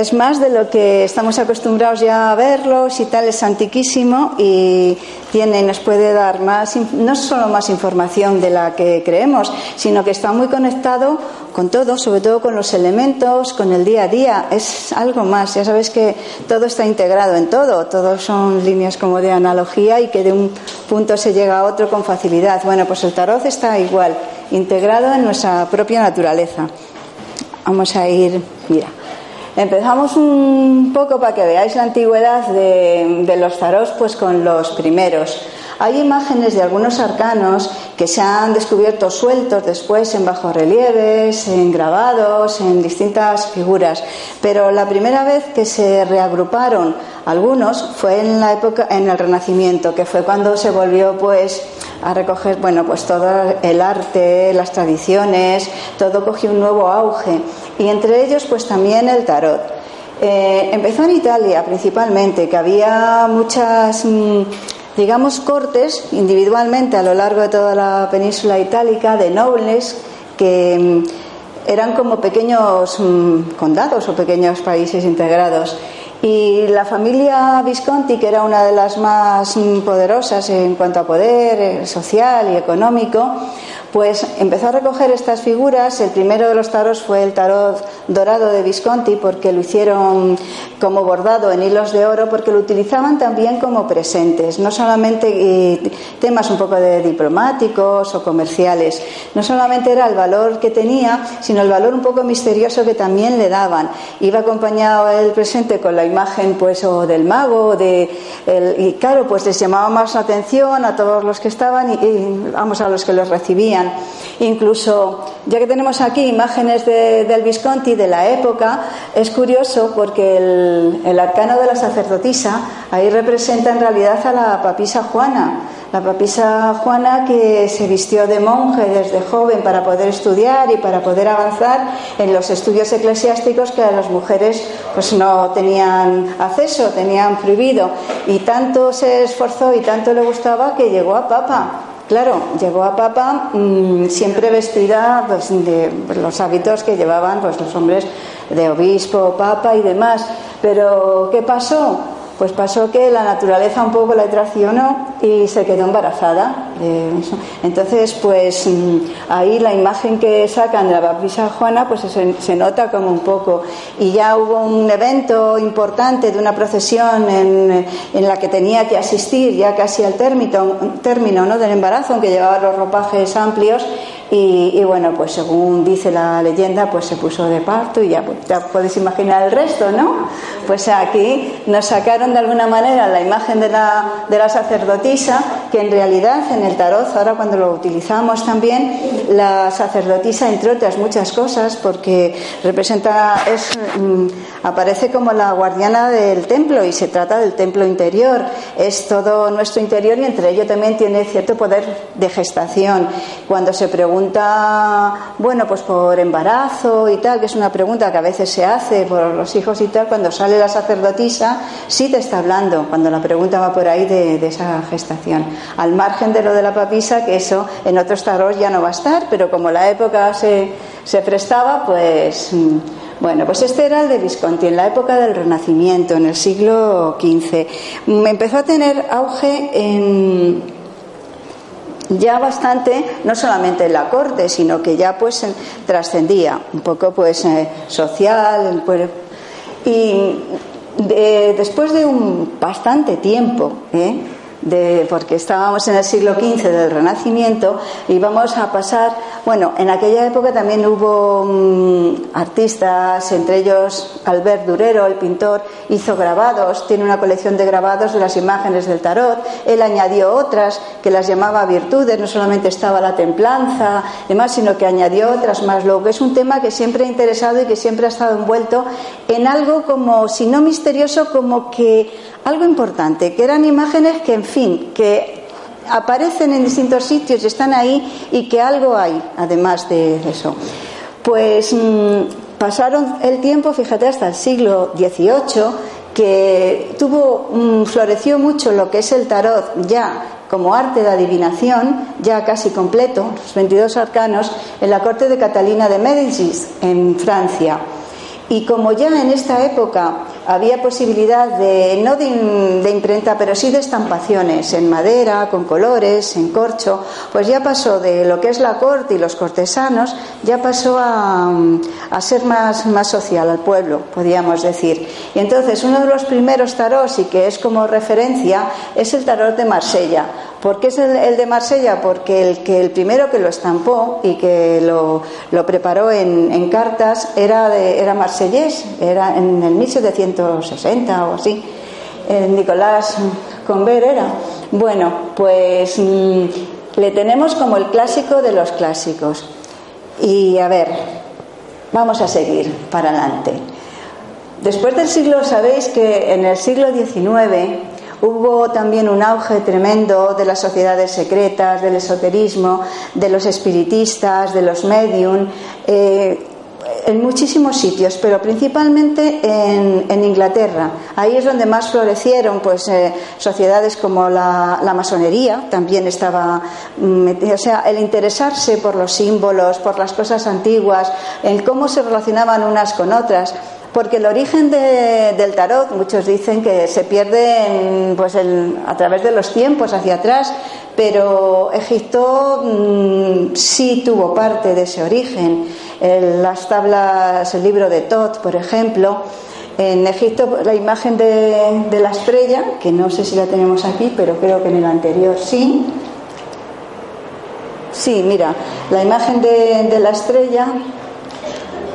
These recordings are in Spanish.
Es más de lo que estamos acostumbrados ya a verlos y tal, es antiquísimo y tiene, nos puede dar más, no solo más información de la que creemos, sino que está muy conectado con todo, sobre todo con los elementos, con el día a día, es algo más, ya sabes que todo está integrado en todo, todos son líneas como de analogía y que de un punto se llega a otro con facilidad. Bueno, pues el tarot está igual, integrado en nuestra propia naturaleza. Vamos a ir, mira. Empezamos un poco para que veáis la antigüedad de, los tarots, pues con los primeros. Hay imágenes de algunos arcanos que se han descubierto sueltos después en bajorrelieves, en grabados, en distintas figuras. Pero la primera vez que se reagruparon algunos fue en la época, en el Renacimiento, que fue cuando se volvió pues a recoger, bueno, pues todo el arte, las tradiciones, todo cogió un nuevo auge y entre ellos pues también el tarot. Eh, empezó en Italia principalmente, que había muchas, mm, digamos, cortes individualmente a lo largo de toda la península itálica de nobles que mm, eran como pequeños mm, condados o pequeños países integrados. Y la familia Visconti, que era una de las más poderosas en cuanto a poder eh, social y económico, pues empezó a recoger estas figuras. El primero de los taros fue el tarot dorado de Visconti, porque lo hicieron como bordado en hilos de oro, porque lo utilizaban también como presentes, no solamente temas un poco de diplomáticos o comerciales. No solamente era el valor que tenía, sino el valor un poco misterioso que también le daban. Iba acompañado el presente con la imagen, pues, del mago, de y claro, pues les llamaba más atención a todos los que estaban y vamos a los que los recibían Incluso, ya que tenemos aquí imágenes de, del Visconti de la época, es curioso porque el, el arcano de la sacerdotisa ahí representa en realidad a la papisa Juana. La papisa Juana que se vistió de monje desde joven para poder estudiar y para poder avanzar en los estudios eclesiásticos que a las mujeres pues no tenían acceso, tenían prohibido. Y tanto se esforzó y tanto le gustaba que llegó a papa Claro, llegó a Papa mm, siempre vestida pues, de los hábitos que llevaban pues, los hombres de obispo, papa y demás. Pero, ¿qué pasó? Pues pasó que la naturaleza un poco la traicionó y se quedó embarazada. Entonces, pues mm, ahí la imagen que sacan de la papisa Juana, pues se, nota como un poco. Y ya hubo un evento importante de una procesión en, la que tenía que asistir ya casi al término, término ¿no? del embarazo, aunque llevaba los ropajes amplios y, bueno, pues según dice la leyenda, pues se puso de parto y ya, pues, ya podéis imaginar el resto, ¿no? Pues aquí nos sacaron de alguna manera la imagen de la, de la sacerdotisa, que en realidad en el tarot, ahora cuando lo utilizamos también, la sacerdotisa, entre otras muchas cosas, porque representa, es, mm, aparece como la guardiana del templo y se trata del templo interior, es todo nuestro interior y entre ello también tiene cierto poder de gestación. Cuando se pregunta bueno, pues por embarazo y tal, que es una pregunta que a veces se hace por los hijos y tal, cuando sale la sacerdotisa, sí te está hablando, cuando la pregunta va por ahí de, esa gestación. Al margen de lo de la papisa, que eso en otros tarot ya no va a estar, pero como la época se, se prestaba, pues. Bueno, pues este era el de Visconti, en la época del Renacimiento, en el siglo XV. Mm, empezó a tener auge en, ya bastante, no solamente en la corte, sino que ya pues trascendía un poco pues eh, social, pues, y después de un bastante tiempo, ¿eh? De, porque estábamos en el siglo XV del Renacimiento y vamos a pasar, bueno, en aquella época también hubo mm, artistas, entre ellos Albert Durero, el pintor, hizo grabados, tiene una colección de grabados de las imágenes del tarot, él añadió otras que las llamaba virtudes, no solamente estaba la templanza, demás, sino que añadió otras más, lo que es un tema que siempre ha interesado y que siempre ha estado envuelto en algo como, si no misterioso, como que algo importante, que eran imágenes que, en fin, que aparecen en distintos sitios y están ahí y que algo hay, además de eso. Pues mm, pasaron el tiempo, fíjate, hasta el siglo XVIII, que tuvo, mm, floreció mucho lo que es el tarot ya como arte de adivinación, ya casi completo, los 22 arcanos, en la corte de Catalina de Médicis, en Francia. Y como ya en esta época había posibilidad de, no de, imprenta, pero sí de estampaciones en madera, con colores, en corcho, pues ya pasó de lo que es la corte y los cortesanos, ya pasó a, a ser más, más social al pueblo, podríamos decir. Y entonces uno de los primeros tarots y que es como referencia es el tarot de Marsella. ¿Por qué es el, de Marsella? Porque el, que el primero que lo estampó y que lo, preparó en, en, cartas era, de, era marsellés, era en el 1760 o así. Nicolás Conver era. Bueno, pues mm, le tenemos como el clásico de los clásicos. Y a ver, vamos a seguir para adelante. Después del siglo, sabéis que en el siglo XIX Hubo también un auge tremendo de las sociedades secretas, del esoterismo, de los espiritistas, de los medium, eh, en muchísimos sitios, pero principalmente en, Inglaterra. Ahí es donde más florecieron pues, eh, sociedades como la, masonería, también estaba, mm, o sea, el interesarse por los símbolos, por las cosas antiguas, en cómo se relacionaban unas con otras porque el origen del tarot, muchos dicen que se pierde pues a través de los tiempos hacia atrás, pero Egipto mm, sí tuvo parte de ese origen. las tablas, el libro de Tot, por ejemplo, en Egipto la imagen de, la estrella, que no sé si la tenemos aquí, pero creo que en el anterior sí. Sí, mira, la imagen de, la estrella,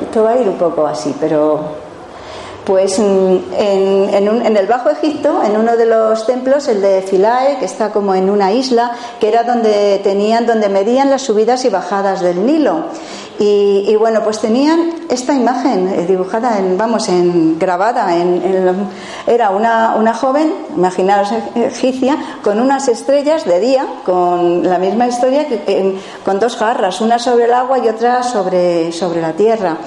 esto va a ir un poco así, pero pues mm, en, el Bajo Egipto, en uno de los templos, el de Philae, que está como en una isla, que era donde tenían, donde medían las subidas y bajadas del Nilo. Y, bueno, pues tenían esta imagen eh, dibujada, en, vamos, en, grabada. En, era una, una joven, imaginaros egipcia, con unas estrellas de día, con la misma historia, con dos jarras, una sobre el agua y otra sobre, sobre la tierra.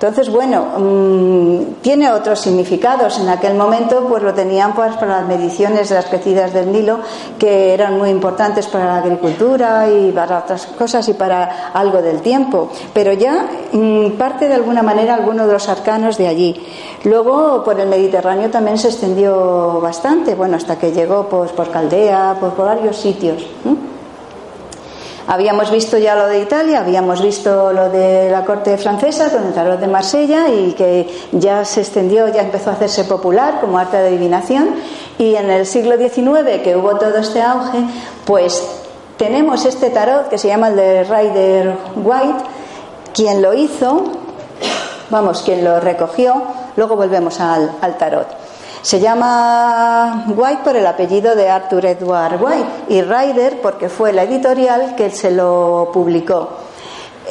Entonces, bueno, mm, tiene otros significados. En aquel momento, pues lo tenían pues, para las mediciones de las crecidas del Nilo, que eran muy importantes para la agricultura y para otras cosas y para algo del tiempo. Pero ya mm, parte de alguna manera alguno de los arcanos de allí. Luego, por el Mediterráneo también se extendió bastante, bueno, hasta que llegó pues, por Caldea, pues, por varios sitios. Habíamos visto ya lo de Italia, habíamos visto lo de la corte francesa con el tarot de Marsella y que ya se extendió, ya empezó a hacerse popular como arte de adivinación. Y en el siglo XIX, que hubo todo este auge, pues tenemos este tarot que se llama el de Rider White, quien lo hizo, vamos, quien lo recogió, luego volvemos al, al tarot. Se llama White por el apellido de Arthur Edward White y Ryder porque fue la editorial que se lo publicó.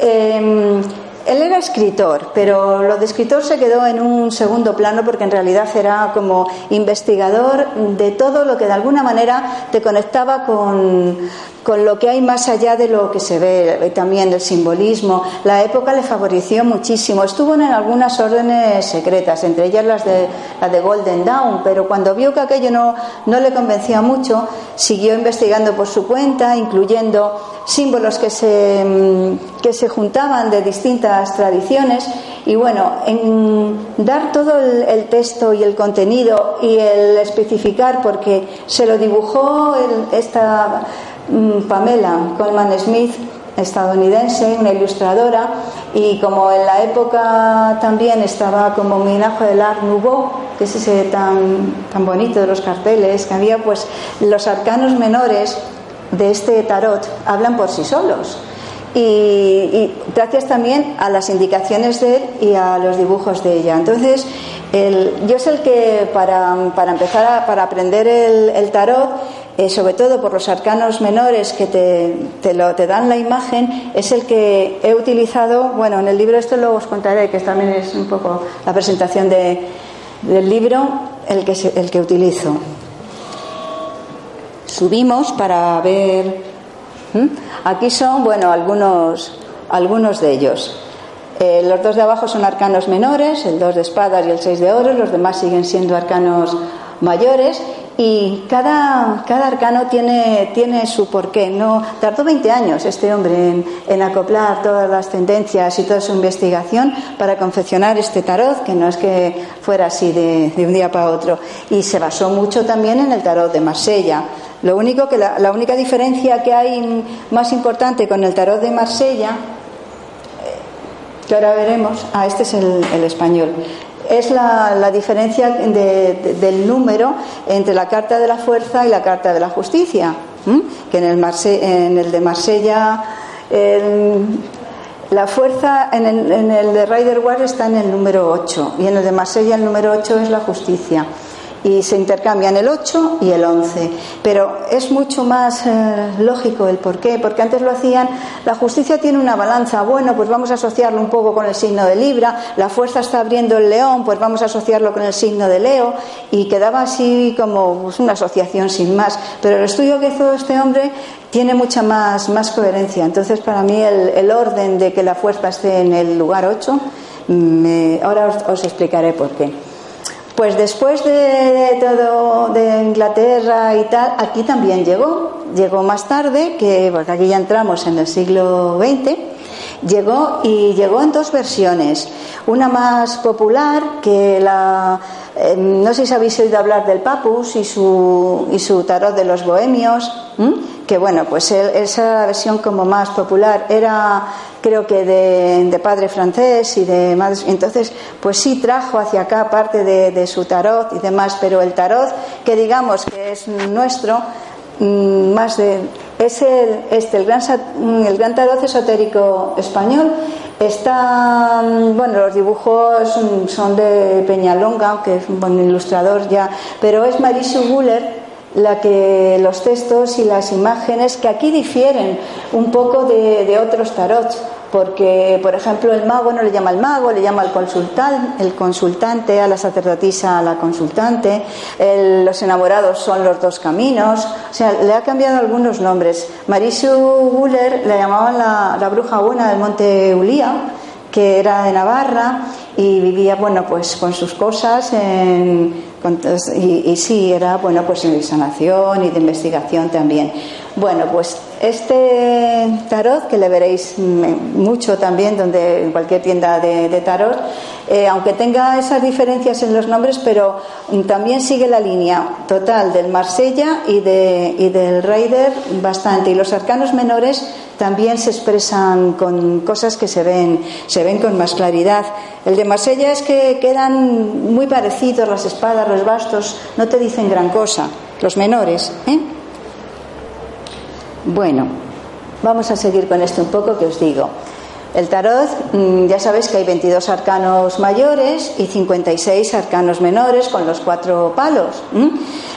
Em, él era escritor, pero lo de escritor se quedó en un segundo plano porque en realidad era como investigador de todo lo que de alguna manera te conectaba con, con lo que hay más allá de lo que se ve, también el simbolismo. La época le favoreció muchísimo. Estuvo en algunas órdenes secretas, entre ellas las de, la de Golden Dawn, pero cuando vio que aquello no, no le convencía mucho, siguió investigando por su cuenta, incluyendo símbolos que se, mm, que se juntaban de distintas tradiciones. Y bueno, en dar todo el, texto y el contenido y el especificar, porque se lo dibujó esta Mm, Pamela Coleman Smith, estadounidense, una ilustradora, y como en la época también estaba como homenaje del Art Nouveau, que es ese tan, tan bonito de los carteles, que había pues los arcanos menores de este tarot hablan por sí solos. Y, gracias también a las indicaciones de él y a los dibujos de ella. Entonces, yo es el que para, para empezar para aprender el, el tarot eh, sobre todo por los arcanos menores que te, te, lo, te dan la imagen, es el que he utilizado, bueno, en el libro este luego os contaré, que también es un poco la presentación de, del libro, el que, el que utilizo. Subimos para ver. Aquí son, bueno, algunos, algunos de ellos. Eh, los dos de abajo son arcanos menores, el dos de espadas y el seis de oro, los demás siguen siendo arcanos mayores y cada, cada arcano tiene, tiene su porqué. No, tardó 20 años este hombre en, acoplar todas las tendencias y toda su investigación para confeccionar este tarot, que no es que fuera así de, un día para otro. Y se basó mucho también en el tarot de Marsella. Lo único que la, única diferencia que hay más importante con el tarot de Marsella que ahora veremos, ah, este es el, español, es la, diferencia del número entre la Carta de la Fuerza y la Carta de la Justicia, que en el, en el de Marsella la fuerza en el, en el de Rider War está en el número 8 y en el de Marsella el número 8 es la justicia y se intercambian el 8 y el 11. Pero es mucho más eh, lógico el por qué, porque antes lo hacían, la justicia tiene una balanza, bueno, pues vamos a asociarlo un poco con el signo de Libra, la fuerza está abriendo el león, pues vamos a asociarlo con el signo de Leo, y quedaba así como pues, una asociación sin más. Pero el estudio que hizo este hombre tiene mucha más, más coherencia. Entonces, para mí, el, orden de que la fuerza esté en el lugar 8, ahora os explicaré por qué. Pues después de todo de Inglaterra y tal, aquí también llegó. Llegó más tarde, que porque aquí ya entramos en el siglo XX. Llegó y llegó en dos versiones. Una más popular, que la. Eh, no sé si habéis oído hablar del Papus y su, y su tarot de los bohemios que bueno, pues esa versión como más popular era creo que de, padre francés y de madre, entonces pues sí trajo hacia acá parte de, su tarot y demás, pero el tarot que digamos que es nuestro, mm, más de, es el, este, el, gran, el gran tarot esotérico español. Está, mm, bueno, los dibujos son de Peñalonga, que es un buen ilustrador ya, pero es Mauricio Guller la que los textos y las imágenes que aquí difieren un poco de, otros tarots porque por ejemplo el mago no le llama al mago le llama al consultante el consultante a la sacerdotisa a la consultante los enamorados son los dos caminos o sea le ha cambiado algunos nombres. Marisu Guller le llamaban la, la bruja buena del monte Ulía que era de Navarra y vivía bueno pues con sus cosas en y, sí, era bueno pues de sanación y de investigación también. Bueno, pues este tarot, que le veréis mucho también donde, en cualquier tienda de, tarot, eh, aunque tenga esas diferencias en los nombres, pero también sigue la línea total del Marsella y, de, y del Raider bastante. Y los arcanos menores también se expresan con cosas que se ven, se ven con más claridad. El de Marsella es que quedan muy parecidos las espadas, los bastos, no te dicen gran cosa, los menores. ¿eh? Bueno, vamos a seguir con esto un poco que os digo. El tarot, mm, ya sabéis que hay 22 arcanos mayores y 56 arcanos menores con los cuatro palos.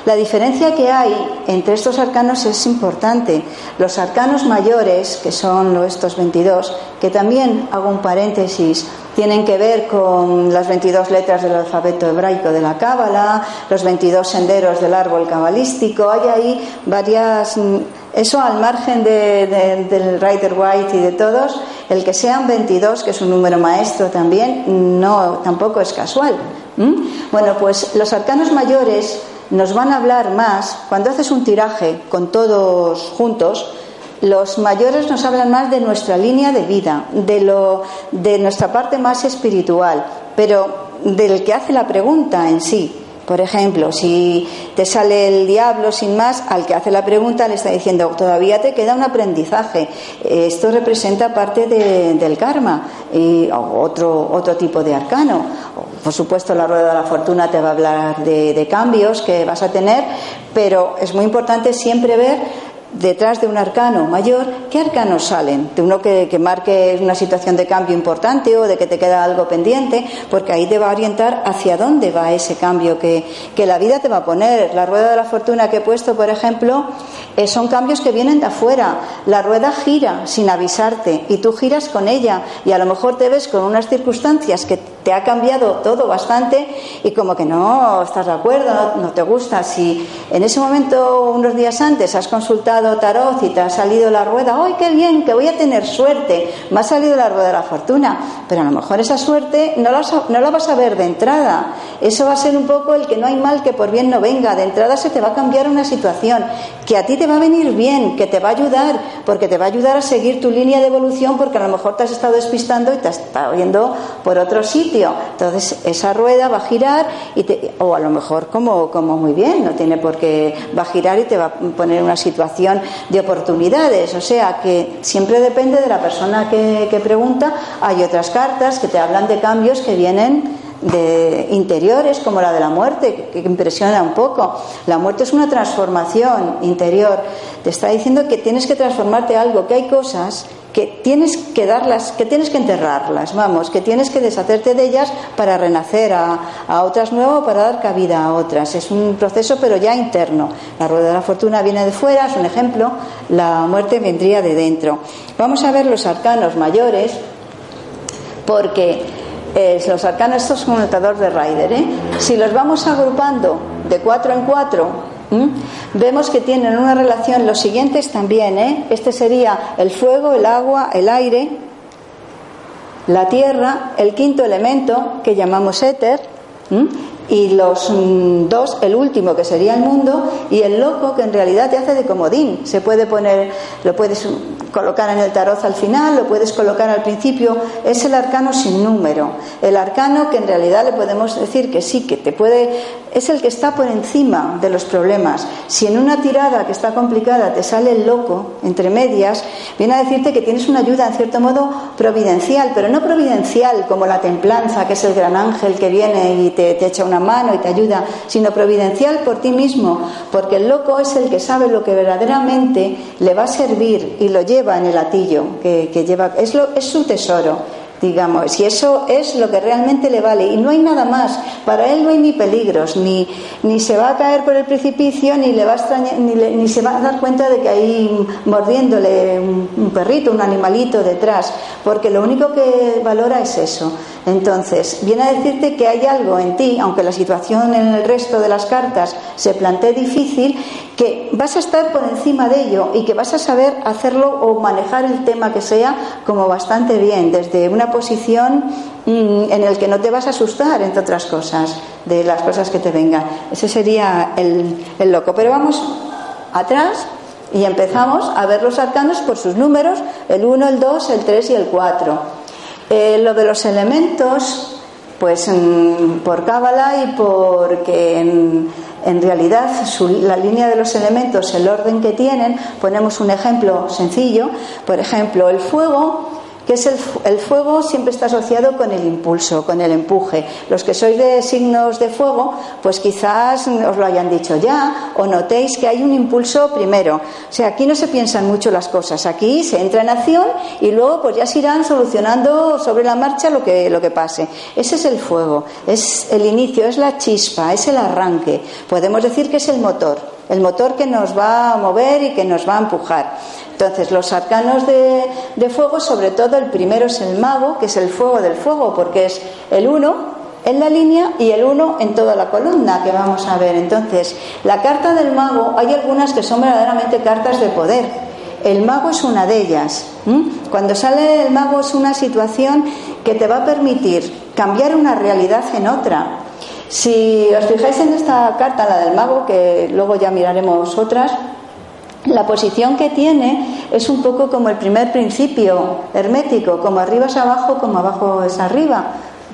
La diferencia que hay entre estos arcanos es importante. Los arcanos mayores, que son estos 22, que también hago un paréntesis, tienen que ver con las 22 letras del alfabeto hebraico de la Cábala, los 22 senderos del árbol cabalístico. Hay ahí varias. Eso al margen del Rider White y de todos, el que sean 22, que es un número maestro también, no tampoco es casual. Bueno, pues los arcanos mayores nos van a hablar más cuando haces un tiraje con todos juntos los mayores nos hablan más de nuestra línea de vida, de, lo, de nuestra parte más espiritual, pero del que hace la pregunta en sí. Por ejemplo, si te sale el diablo sin más, al que hace la pregunta le está diciendo, todavía te queda un aprendizaje. Esto representa parte del karma y otro, otro tipo de arcano. Por supuesto, la rueda de la fortuna te va a hablar de cambios que vas a tener, pero es muy importante siempre ver detrás de un arcano mayor, ¿qué arcanos salen? De uno que, marque una situación de cambio importante o de que te queda algo pendiente, porque ahí te va a orientar hacia dónde va ese cambio que, la vida te va a poner. La rueda de la fortuna que he puesto, por ejemplo, eh, son cambios que vienen de afuera. La rueda gira sin avisarte y tú giras con ella y a lo mejor te ves con unas circunstancias que te ha cambiado todo bastante y como que no estás de acuerdo, no, te gusta. Si en ese momento, unos días antes, has consultado tarot y te ha salido la rueda, ¡ay, qué bien! Que voy a tener suerte. Me ha salido la rueda de la fortuna. Pero a lo mejor esa suerte no la, no la vas a ver de entrada. Eso va a ser un poco el que no hay mal que por bien no venga. De entrada se te va a cambiar una situación que a ti te va a venir bien, que te va a ayudar, porque te va a ayudar a seguir tu línea de evolución, porque a lo mejor te has estado despistando y te has estado yendo por otro sitio. Entonces, esa rueda va a girar, y o a lo mejor como, como muy bien, no tiene por qué, va a girar y te va a poner una situación de oportunidades. O sea, que siempre depende de la persona que, que pregunta. Hay otras cartas que te hablan de cambios que vienen de interiores como la de la muerte, que, impresiona un poco. La muerte es una transformación interior. Te está diciendo que tienes que transformarte algo, que hay cosas que tienes que darlas, que tienes que enterrarlas, vamos, que tienes que deshacerte de ellas para renacer a, a otras nuevas o para dar cabida a otras. Es un proceso, pero ya interno. La rueda de la fortuna viene de fuera, es un ejemplo, la muerte vendría de dentro. Vamos a ver los arcanos mayores, porque los arcanos, estos son un de Rider. ¿eh? Si los vamos agrupando de cuatro en cuatro, vemos que tienen una relación, los siguientes también. ¿eh? Este sería el fuego, el agua, el aire, la tierra, el quinto elemento que llamamos éter. Y los mm, dos, el último que sería el mundo y el loco que en realidad te hace de comodín. Se puede poner, lo puedes colocar en el tarot al final, lo puedes colocar al principio, es el arcano sin número. El arcano que en realidad le podemos decir que sí, que te puede, es el que está por encima de los problemas. Si en una tirada que está complicada te sale el loco, entre medias, viene a decirte que tienes una ayuda en cierto modo providencial, pero no providencial como la templanza, que es el gran ángel que viene y te, echa una mano y te ayuda, sino providencial por ti mismo, porque el loco es el que sabe lo que verdaderamente le va a servir y lo lleva en el latillo, que, lleva, es, lo, es su tesoro, digamos, y eso es lo que realmente le vale. Y no hay nada más, para él no hay ni peligros, ni, ni se va a caer por el precipicio, ni, le va a ni, ni se va a dar cuenta de que hay mordiéndole un, perrito, un animalito detrás, porque lo único que valora es eso. Entonces, viene a decirte que hay algo en ti, aunque la situación en el resto de las cartas se plantee difícil, que vas a estar por encima de ello y que vas a saber hacerlo o manejar el tema que sea como bastante bien, desde una posición mm, en el que no te vas a asustar, entre otras cosas, de las cosas que te vengan. Ese sería el, el loco. Pero vamos atrás y empezamos a ver los arcanos por sus números, el 1, el 2, el 3 y el 4. Eh, lo de los elementos, pues mm, por Cábala y porque en, realidad la línea de los elementos, el orden que tienen, ponemos un ejemplo sencillo. Por ejemplo, el fuego que es el, fuego siempre está asociado con el impulso, con el empuje. Los que sois de signos de fuego, pues quizás os lo hayan dicho ya o notéis que hay un impulso primero. O sea, aquí no se piensan mucho las cosas, aquí se entra en acción y luego pues ya se irán solucionando sobre la marcha lo que, lo que pase. Ese es el fuego, es el inicio, es la chispa, es el arranque. Podemos decir que es el motor, el motor que nos va a mover y que nos va a empujar. Entonces, los arcanos de, fuego, sobre todo el primero es el mago, que es el fuego del fuego, porque es el uno en la línea y el uno en toda la columna que vamos a ver. Entonces, la carta del mago, hay algunas que son verdaderamente cartas de poder. El mago es una de ellas. Cuando sale el mago es una situación que te va a permitir cambiar una realidad en otra. Si os fijáis en esta carta, la del mago, que luego ya miraremos otras, la posición que tiene es un poco como el primer principio hermético, como arriba es abajo, como abajo es arriba,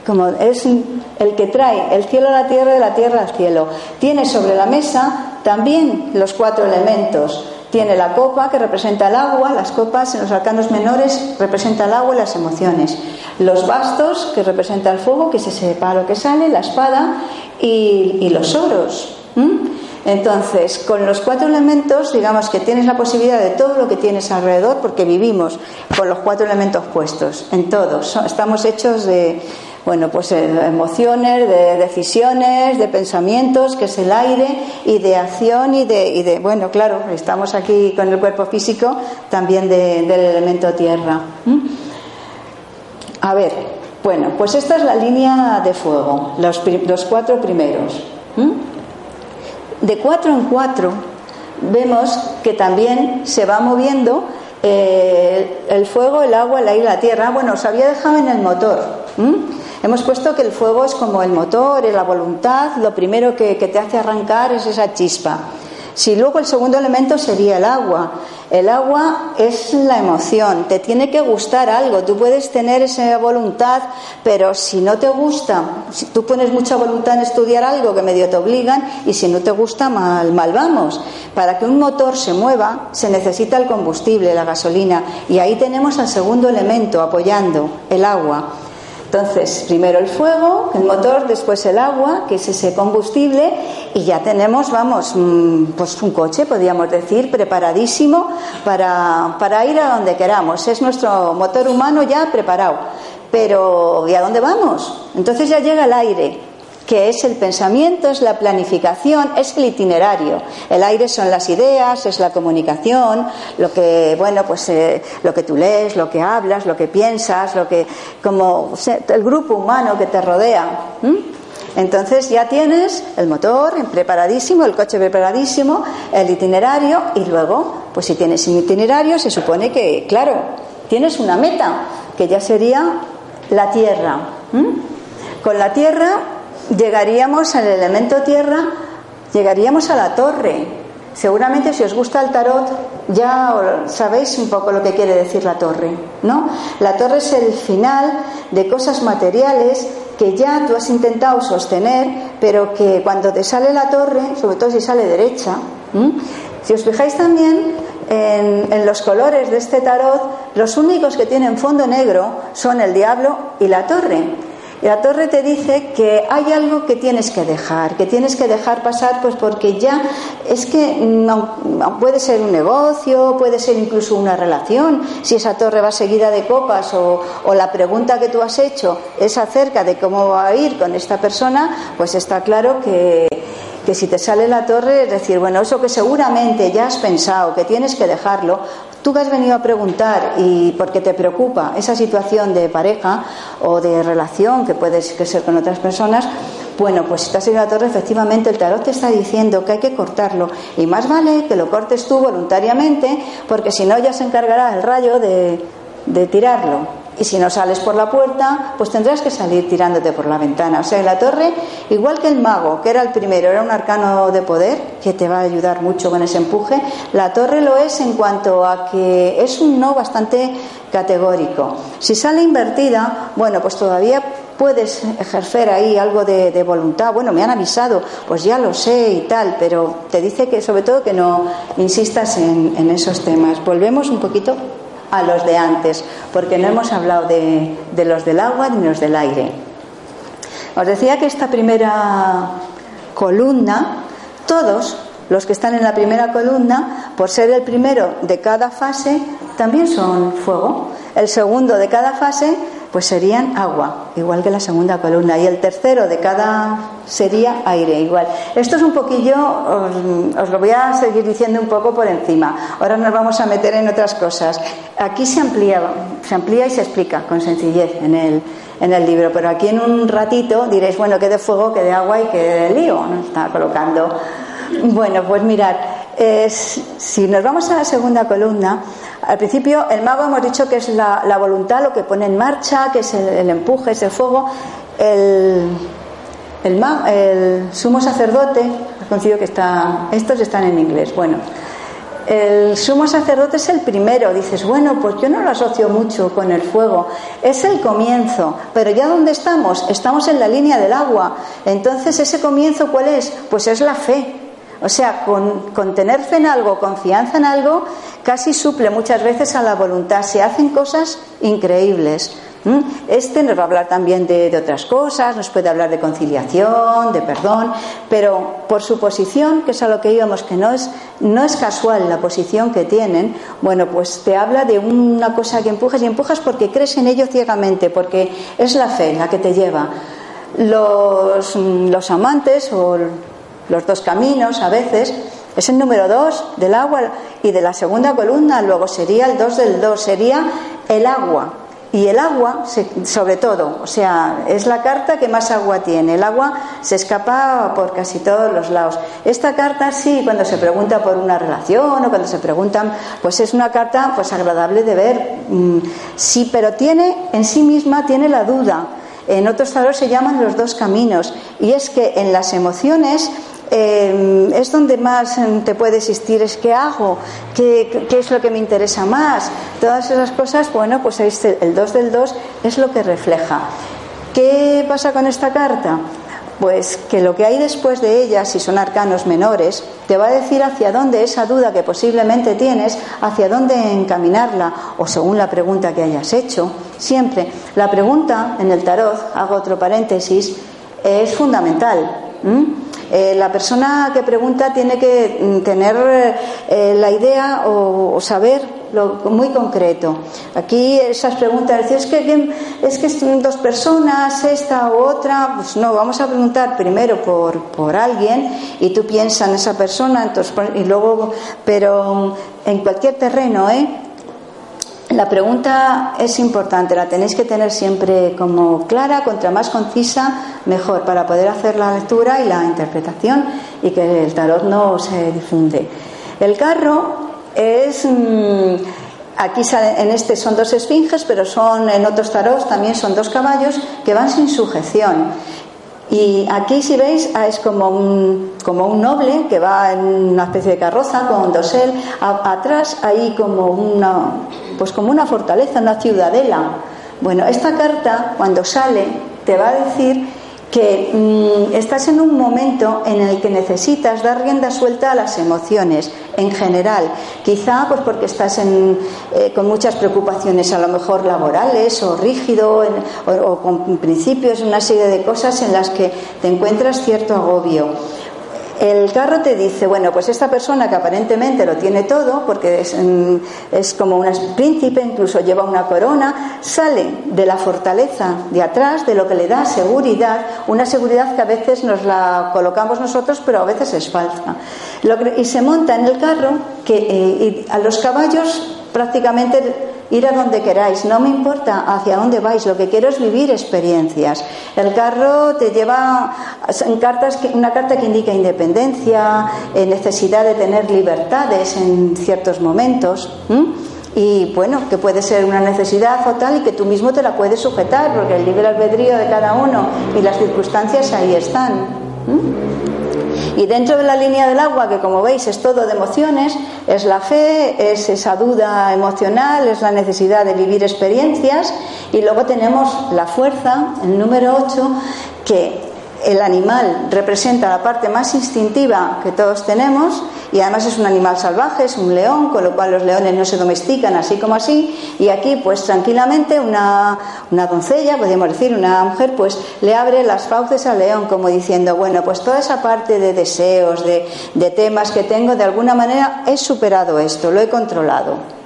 como es el que trae el cielo a la tierra y la tierra al cielo. Tiene sobre la mesa también los cuatro elementos. Tiene la copa que representa el agua, las copas en los arcanos menores representan el agua y las emociones. Los bastos que representan el fuego, que se sepa lo que sale, la espada y, los oros. Entonces, con los cuatro elementos, digamos que tienes la posibilidad de todo lo que tienes alrededor, porque vivimos con los cuatro elementos puestos, en todos. Estamos hechos de, bueno, pues eh, emociones, de decisiones, de pensamientos, que es el aire, y de acción y de, bueno, claro, estamos aquí con el cuerpo físico, también del elemento tierra. A ver, Bueno, pues esta es la línea de fuego, los, cuatro primeros. De cuatro en cuatro vemos que también se va moviendo eh, el fuego, el agua, el aire, la tierra. Bueno, os había dejado en el motor. Hemos puesto que el fuego es como el motor, es la voluntad, lo primero que te hace arrancar es esa chispa. Si luego el segundo elemento sería el agua. El agua es la emoción, te tiene que gustar algo, tú puedes tener esa voluntad, pero si no te gusta, si tú pones mucha voluntad en estudiar algo que medio te obligan y si no te gusta, mal, mal vamos. Para que un motor se mueva se necesita el combustible, la gasolina, y ahí tenemos al segundo elemento apoyando, el agua. Entonces, primero el fuego, el motor, después el agua, que es ese combustible, y ya tenemos, vamos, mm, pues un coche, podríamos decir, preparadísimo para, para ir a donde queramos. Es nuestro motor humano ya preparado. Pero, ¿y a dónde vamos? Entonces ya llega el aire que es el pensamiento, es la planificación, es el itinerario. El aire son las ideas, es la comunicación, lo que, bueno, pues eh, lo que tú lees, lo que hablas, lo que piensas, lo que, como el grupo humano que te rodea. Entonces ya tienes el motor preparadísimo, el coche preparadísimo, el itinerario y luego, pues si tienes un itinerario, se supone que, claro, tienes una meta, que ya sería la tierra. Con la tierra llegaríamos al elemento tierra, llegaríamos a la torre. Seguramente si os gusta el tarot ya sabéis un poco lo que quiere decir la torre, ¿no? La torre es el final de cosas materiales que ya tú has intentado sostener, pero que cuando te sale la torre, sobre todo si sale derecha, si os fijáis también en, en, los colores de este tarot, los únicos que tienen fondo negro son el diablo y la torre. La torre te dice que hay algo que tienes que dejar, que tienes que dejar pasar, pues porque ya es que no, puede ser un negocio, puede ser incluso una relación, si esa torre va seguida de copas o, o la pregunta que tú has hecho es acerca de cómo va a ir con esta persona, pues está claro que, que si te sale la torre, es decir, bueno, eso que seguramente ya has pensado, que tienes que dejarlo, tú que has venido a preguntar y porque te preocupa esa situación de pareja o de relación que puedes ser con otras personas, bueno, pues si has salido la torre, efectivamente el tarot te está diciendo que hay que cortarlo y más vale que lo cortes tú voluntariamente porque si no ya se encargará el rayo de, de tirarlo. Y si no sales por la puerta, pues tendrás que salir tirándote por la ventana. O sea, la torre, igual que el mago, que era el primero, era un arcano de poder, que te va a ayudar mucho con ese empuje, la torre lo es en cuanto a que es un no bastante categórico. Si sale invertida, bueno, pues todavía puedes ejercer ahí algo de, voluntad. Bueno, me han avisado, pues ya lo sé y tal, pero te dice que sobre todo que no insistas en, en esos temas. Volvemos un poquito a los de antes, porque no hemos hablado de, los del agua ni los del aire. Os decía que esta primera columna, todos los que están en la primera columna, por ser el primero de cada fase, también son fuego. El segundo de cada fase pues serían agua, igual que la segunda columna, y el tercero de cada sería aire, igual. Esto es un poquillo, os, lo voy a seguir diciendo un poco por encima. Ahora nos vamos a meter en otras cosas. Aquí se amplía, se amplía y se explica con sencillez en el, en el libro, pero aquí en un ratito diréis, bueno, que de fuego, que de agua y que de lío, ¿no? Está colocando. Bueno, pues mirad, si nos vamos a la segunda columna, al principio el mago hemos dicho que es la, voluntad, lo que pone en marcha, que es el, empuje, es el fuego. El, el, sumo sacerdote, que está, estos están en inglés, bueno, el sumo sacerdote es el primero. Dices, bueno, pues yo no lo asocio mucho con el fuego. Es el comienzo. Pero ya donde estamos, estamos en la línea del agua. Entonces, ¿ese comienzo cuál es? Pues es la fe. O sea, con, tener fe en algo, confianza en algo, casi suple muchas veces a la voluntad. Se hacen cosas increíbles. Este nos va a hablar también de, otras cosas, nos puede hablar de conciliación, de perdón, pero por su posición, que es a lo que íbamos, que no es, no es casual la posición que tienen, bueno, pues te habla de una cosa que empujas y empujas porque crees en ello ciegamente, porque es la fe la que te lleva. Los amantes o los dos caminos a veces, es el número dos del agua y de la segunda columna, luego sería el dos del dos, sería el agua. y el agua, sobre todo, o sea, es la carta que más agua tiene. El agua se escapa por casi todos los lados. Esta carta sí, cuando se pregunta por una relación o cuando se preguntan, pues es una carta pues agradable de ver. Mm, sí, pero tiene en sí misma tiene la duda. En otros tarots se llaman los dos caminos y es que en las emociones eh, es donde más em, te puede existir, es qué hago, ¿Qué, es lo que me interesa más. Todas esas cosas, bueno, pues el 2 del 2 es lo que refleja. ¿Qué pasa con esta carta? Pues que lo que hay después de ella, si son arcanos menores, te va a decir hacia dónde esa duda que posiblemente tienes, hacia dónde encaminarla, o según la pregunta que hayas hecho. Siempre, la pregunta en el tarot, hago otro paréntesis, es fundamental. Eh, la persona que pregunta tiene que mm, tener eh, la idea o, saber lo muy concreto. Aquí esas preguntas, es que es que dos personas, esta u otra, pues no, vamos a preguntar primero por, por alguien y tú piensas en esa persona, entonces y luego, pero en cualquier terreno, ¿eh? La pregunta es importante, la tenéis que tener siempre como clara, contra más concisa, mejor, para poder hacer la lectura y la interpretación y que el tarot no se difunde. El carro es. Mm, aquí en este son dos esfinges, pero son en otros tarots también son dos caballos que van sin sujeción. Y aquí, si veis, ah, es como un, como un noble que va en una especie de carroza con dosel. atrás hay como una, pues como una fortaleza, una ciudadela. Bueno, esta carta, cuando sale, te va a decir que mm, estás en un momento en el que necesitas dar rienda suelta a las emociones en general. Quizá pues porque estás en, eh, con muchas preocupaciones, a lo mejor laborales o rígido o, o con principios, una serie de cosas en las que te encuentras cierto agobio. El carro te dice, bueno, pues esta persona que aparentemente lo tiene todo, porque es, mm, es, como un príncipe, incluso lleva una corona, sale de la fortaleza de atrás, de lo que le da seguridad, una seguridad que a veces nos la colocamos nosotros, pero a veces es falsa. y se monta en el carro que eh, a los caballos prácticamente ir a donde queráis, no me importa hacia dónde vais, lo que quiero es vivir experiencias. El carro te lleva cartas, una carta que indica independencia, eh, necesidad de tener libertades en ciertos momentos. Y bueno, que puede ser una necesidad o tal y que tú mismo te la puedes sujetar, porque el libre albedrío de cada uno y las circunstancias ahí están. Y dentro de la línea del agua, que como veis es todo de emociones, es la fe, es esa duda emocional, es la necesidad de vivir experiencias. Y luego tenemos la fuerza, el número 8, que el animal representa la parte más instintiva que todos tenemos y además es un animal salvaje, es un león, con lo cual los leones no se domestican así como así y aquí pues tranquilamente una, una doncella, podríamos decir, una mujer pues le abre las fauces al león como diciendo, bueno, pues toda esa parte de deseos, de, de temas que tengo, de alguna manera he superado esto, lo he controlado.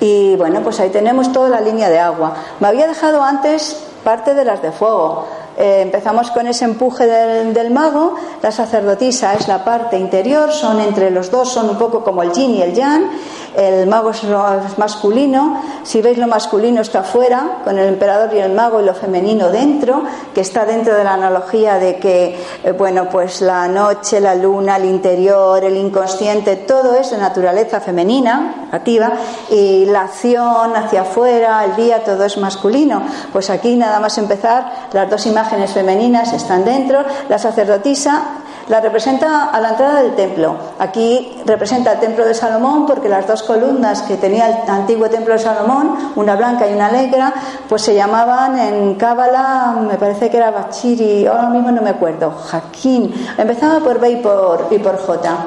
Y bueno, pues ahí tenemos toda la línea de agua. Me había dejado antes parte de las de fuego. Eh, empezamos con ese empuje del, mago, la sacerdotisa es la parte interior, son entre los dos, son un poco como el yin y el yang, el mago es lo masculino, si veis lo masculino está fuera, con el emperador y el mago y lo femenino dentro, que está dentro de la analogía de que, eh, bueno, pues la noche, la luna, el interior, el inconsciente, todo es de naturaleza femenina, activa, y la acción hacia afuera, el día, todo es masculino. Pues aquí nada más empezar, las dos imágenes femeninas están dentro, la sacerdotisa la representa a la entrada del templo. Aquí representa el templo de Salomón porque las dos columnas que tenía el antiguo templo de Salomón, una blanca y una negra, pues se llamaban en Cábala, me parece que era Bachiri, ahora mismo no me acuerdo, Jaquín. Empezaba por B y por, y por J.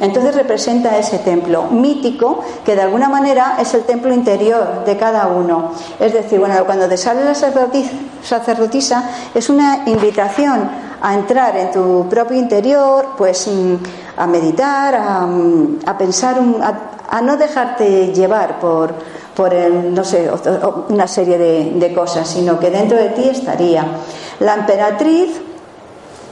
Entonces representa ese templo mítico que de alguna manera es el templo interior de cada uno. Es decir, bueno, cuando te sale la sacerdotisa es una invitación a entrar en tu propio interior, pues mm, a meditar, a, mm, pensar, a, no dejarte llevar por, por no sé, una serie de, de cosas, sino que dentro de ti estaría. La emperatriz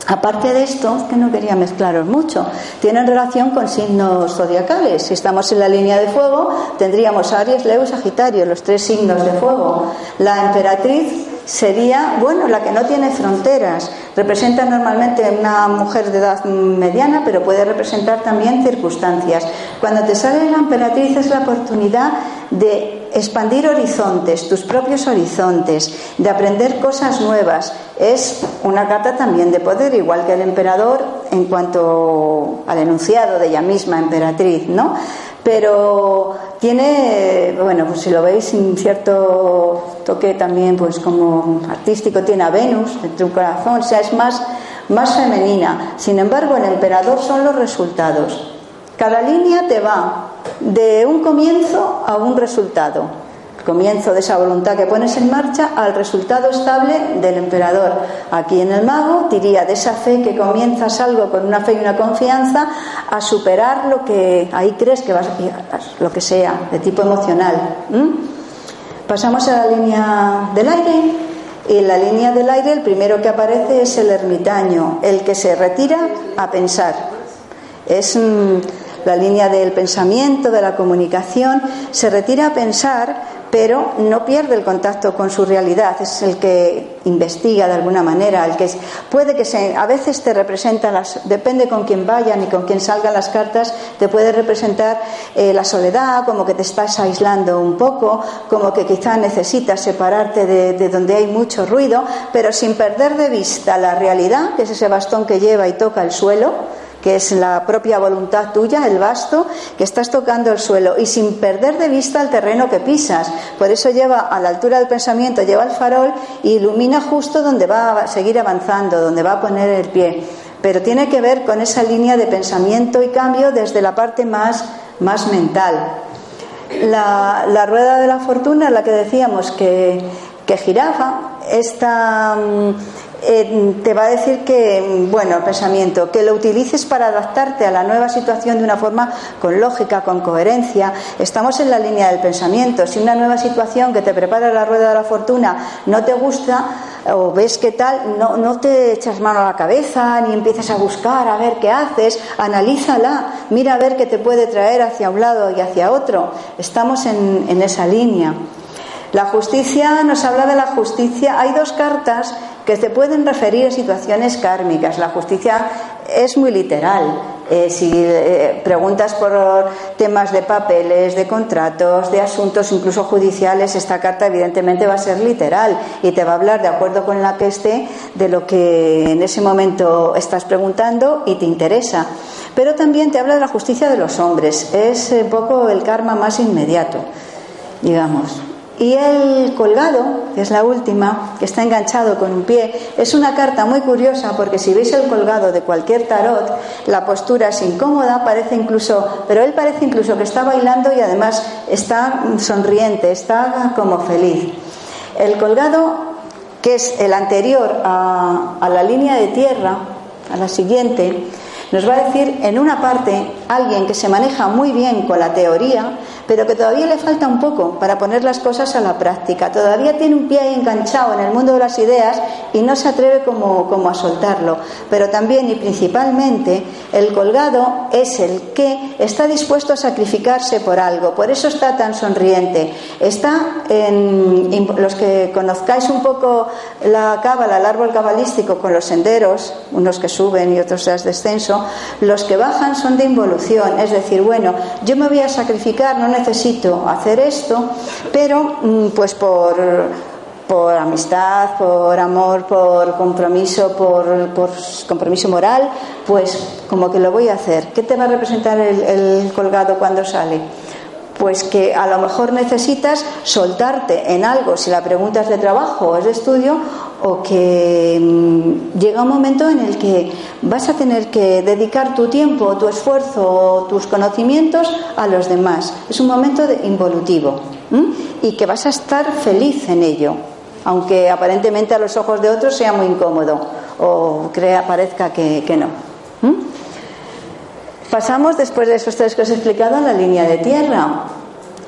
Aparte de esto, que no quería mezclaros mucho, tienen relación con signos zodiacales. Si estamos en la línea de fuego, tendríamos Aries, Leo y Sagitario, los tres signos de fuego. La emperatriz sería, bueno, la que no tiene fronteras. Representa normalmente una mujer de edad mediana, pero puede representar también circunstancias. Cuando te sale la emperatriz es la oportunidad de expandir horizontes, tus propios horizontes, de aprender cosas nuevas. Es una carta también de poder, igual que el emperador en cuanto al enunciado de ella misma, emperatriz, ¿no? Pero tiene, bueno, pues si lo veis, un cierto toque también, pues como artístico, tiene a Venus dentro un corazón, o sea, es más, más femenina. Sin embargo, el emperador son los resultados. Cada línea te va de un comienzo a un resultado. El comienzo de esa voluntad que pones en marcha al resultado estable del emperador. Aquí en el mago diría de esa fe que comienzas algo con una fe y una confianza a superar lo que ahí crees que vas a lo que sea, de tipo emocional. Pasamos a la línea del aire. Y en la línea del aire el primero que aparece es el ermitaño, el que se retira a pensar. Es la línea del pensamiento, de la comunicación, se retira a pensar, pero no pierde el contacto con su realidad, es el que investiga de alguna manera, el que puede que se, a veces te representa, las, depende con quién vayan y con quién salgan las cartas, te puede representar eh, la soledad, como que te estás aislando un poco, como que quizá necesitas separarte de, de donde hay mucho ruido, pero sin perder de vista la realidad, que es ese bastón que lleva y toca el suelo, que es la propia voluntad tuya, el basto, que estás tocando el suelo y sin perder de vista el terreno que pisas. Por eso lleva a la altura del pensamiento, lleva el farol y ilumina justo donde va a seguir avanzando, donde va a poner el pie. Pero tiene que ver con esa línea de pensamiento y cambio desde la parte más, más mental. La, la rueda de la fortuna, la que decíamos que, que giraba, esta mm, eh, te va a decir que, bueno, el pensamiento, que lo utilices para adaptarte a la nueva situación de una forma con lógica, con coherencia. Estamos en la línea del pensamiento. Si una nueva situación que te prepara la rueda de la fortuna no te gusta o ves que tal, no, no te echas mano a la cabeza ni empieces a buscar a ver qué haces, analízala, mira a ver qué te puede traer hacia un lado y hacia otro. Estamos en esa línea. La justicia nos habla de la justicia. Hay dos cartas que se pueden referir a situaciones kármicas. La justicia es muy literal. Eh, si eh, preguntas por temas de papeles, de contratos, de asuntos incluso judiciales, esta carta evidentemente va a ser literal y te va a hablar de acuerdo con la que esté de lo que en ese momento estás preguntando y te interesa. Pero también te habla de la justicia de los hombres. Es un poco el karma más inmediato, digamos. Y el colgado, que es la última, que está enganchado con un pie, es una carta muy curiosa porque si veis el colgado de cualquier tarot, la postura es incómoda, parece incluso, pero él parece incluso que está bailando y además está sonriente, está como feliz. El colgado, que es el anterior a, a la línea de tierra, a la siguiente, nos va a decir en una parte alguien que se maneja muy bien con la teoría, pero que todavía le falta un poco para poner las cosas a la práctica. Todavía tiene un pie enganchado en el mundo de las ideas y no se atreve como, como a soltarlo. Pero también y principalmente el colgado es el que está dispuesto a sacrificarse por algo. Por eso está tan sonriente. Está en los que conozcáis un poco la cábala, el árbol cabalístico con los senderos, unos que suben y otros de descenso, los que bajan son de involución. Es decir, bueno, yo me voy a sacrificar, no necesito hacer esto, pero mm, pues por, por amistad, por amor, por compromiso, por, por, compromiso moral, pues como que lo voy a hacer. ¿Qué te va a representar el, el colgado cuando sale? pues que a lo mejor necesitas soltarte en algo, si la pregunta es de trabajo o es de estudio, o que mm, llega un momento en el que vas a tener que dedicar tu tiempo, tu esfuerzo, tus conocimientos a los demás. Es un momento involutivo y que vas a estar feliz en ello, aunque aparentemente a los ojos de otros sea muy incómodo o crea, parezca que, no. Pasamos, después de esos tres que os he explicado, a la línea de tierra.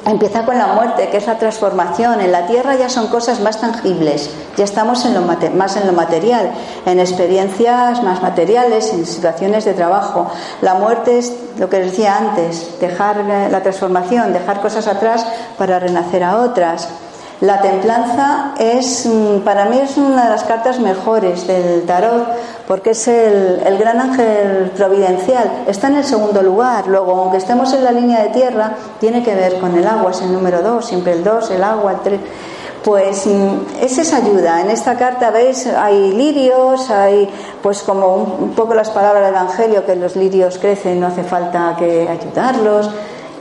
Empieza con la muerte, que es la transformación. En la tierra ya son cosas más tangibles, ya estamos en lo más en lo material, en experiencias más materiales, en situaciones de trabajo. La muerte es lo que decía antes, dejar la transformación, dejar cosas atrás para renacer a otras. La templanza es, mm, para mí, es una de las cartas mejores del tarot porque es el, el, gran ángel providencial. Está en el segundo lugar. Luego, aunque estemos en la línea de tierra, tiene que ver con el agua, es el número dos, siempre el dos, el agua, el tres. Pues mm, es esa ayuda. En esta carta, veis, hay lirios, hay, pues como un, un poco las palabras del Evangelio, que los lirios crecen, no hace falta que ayudarlos,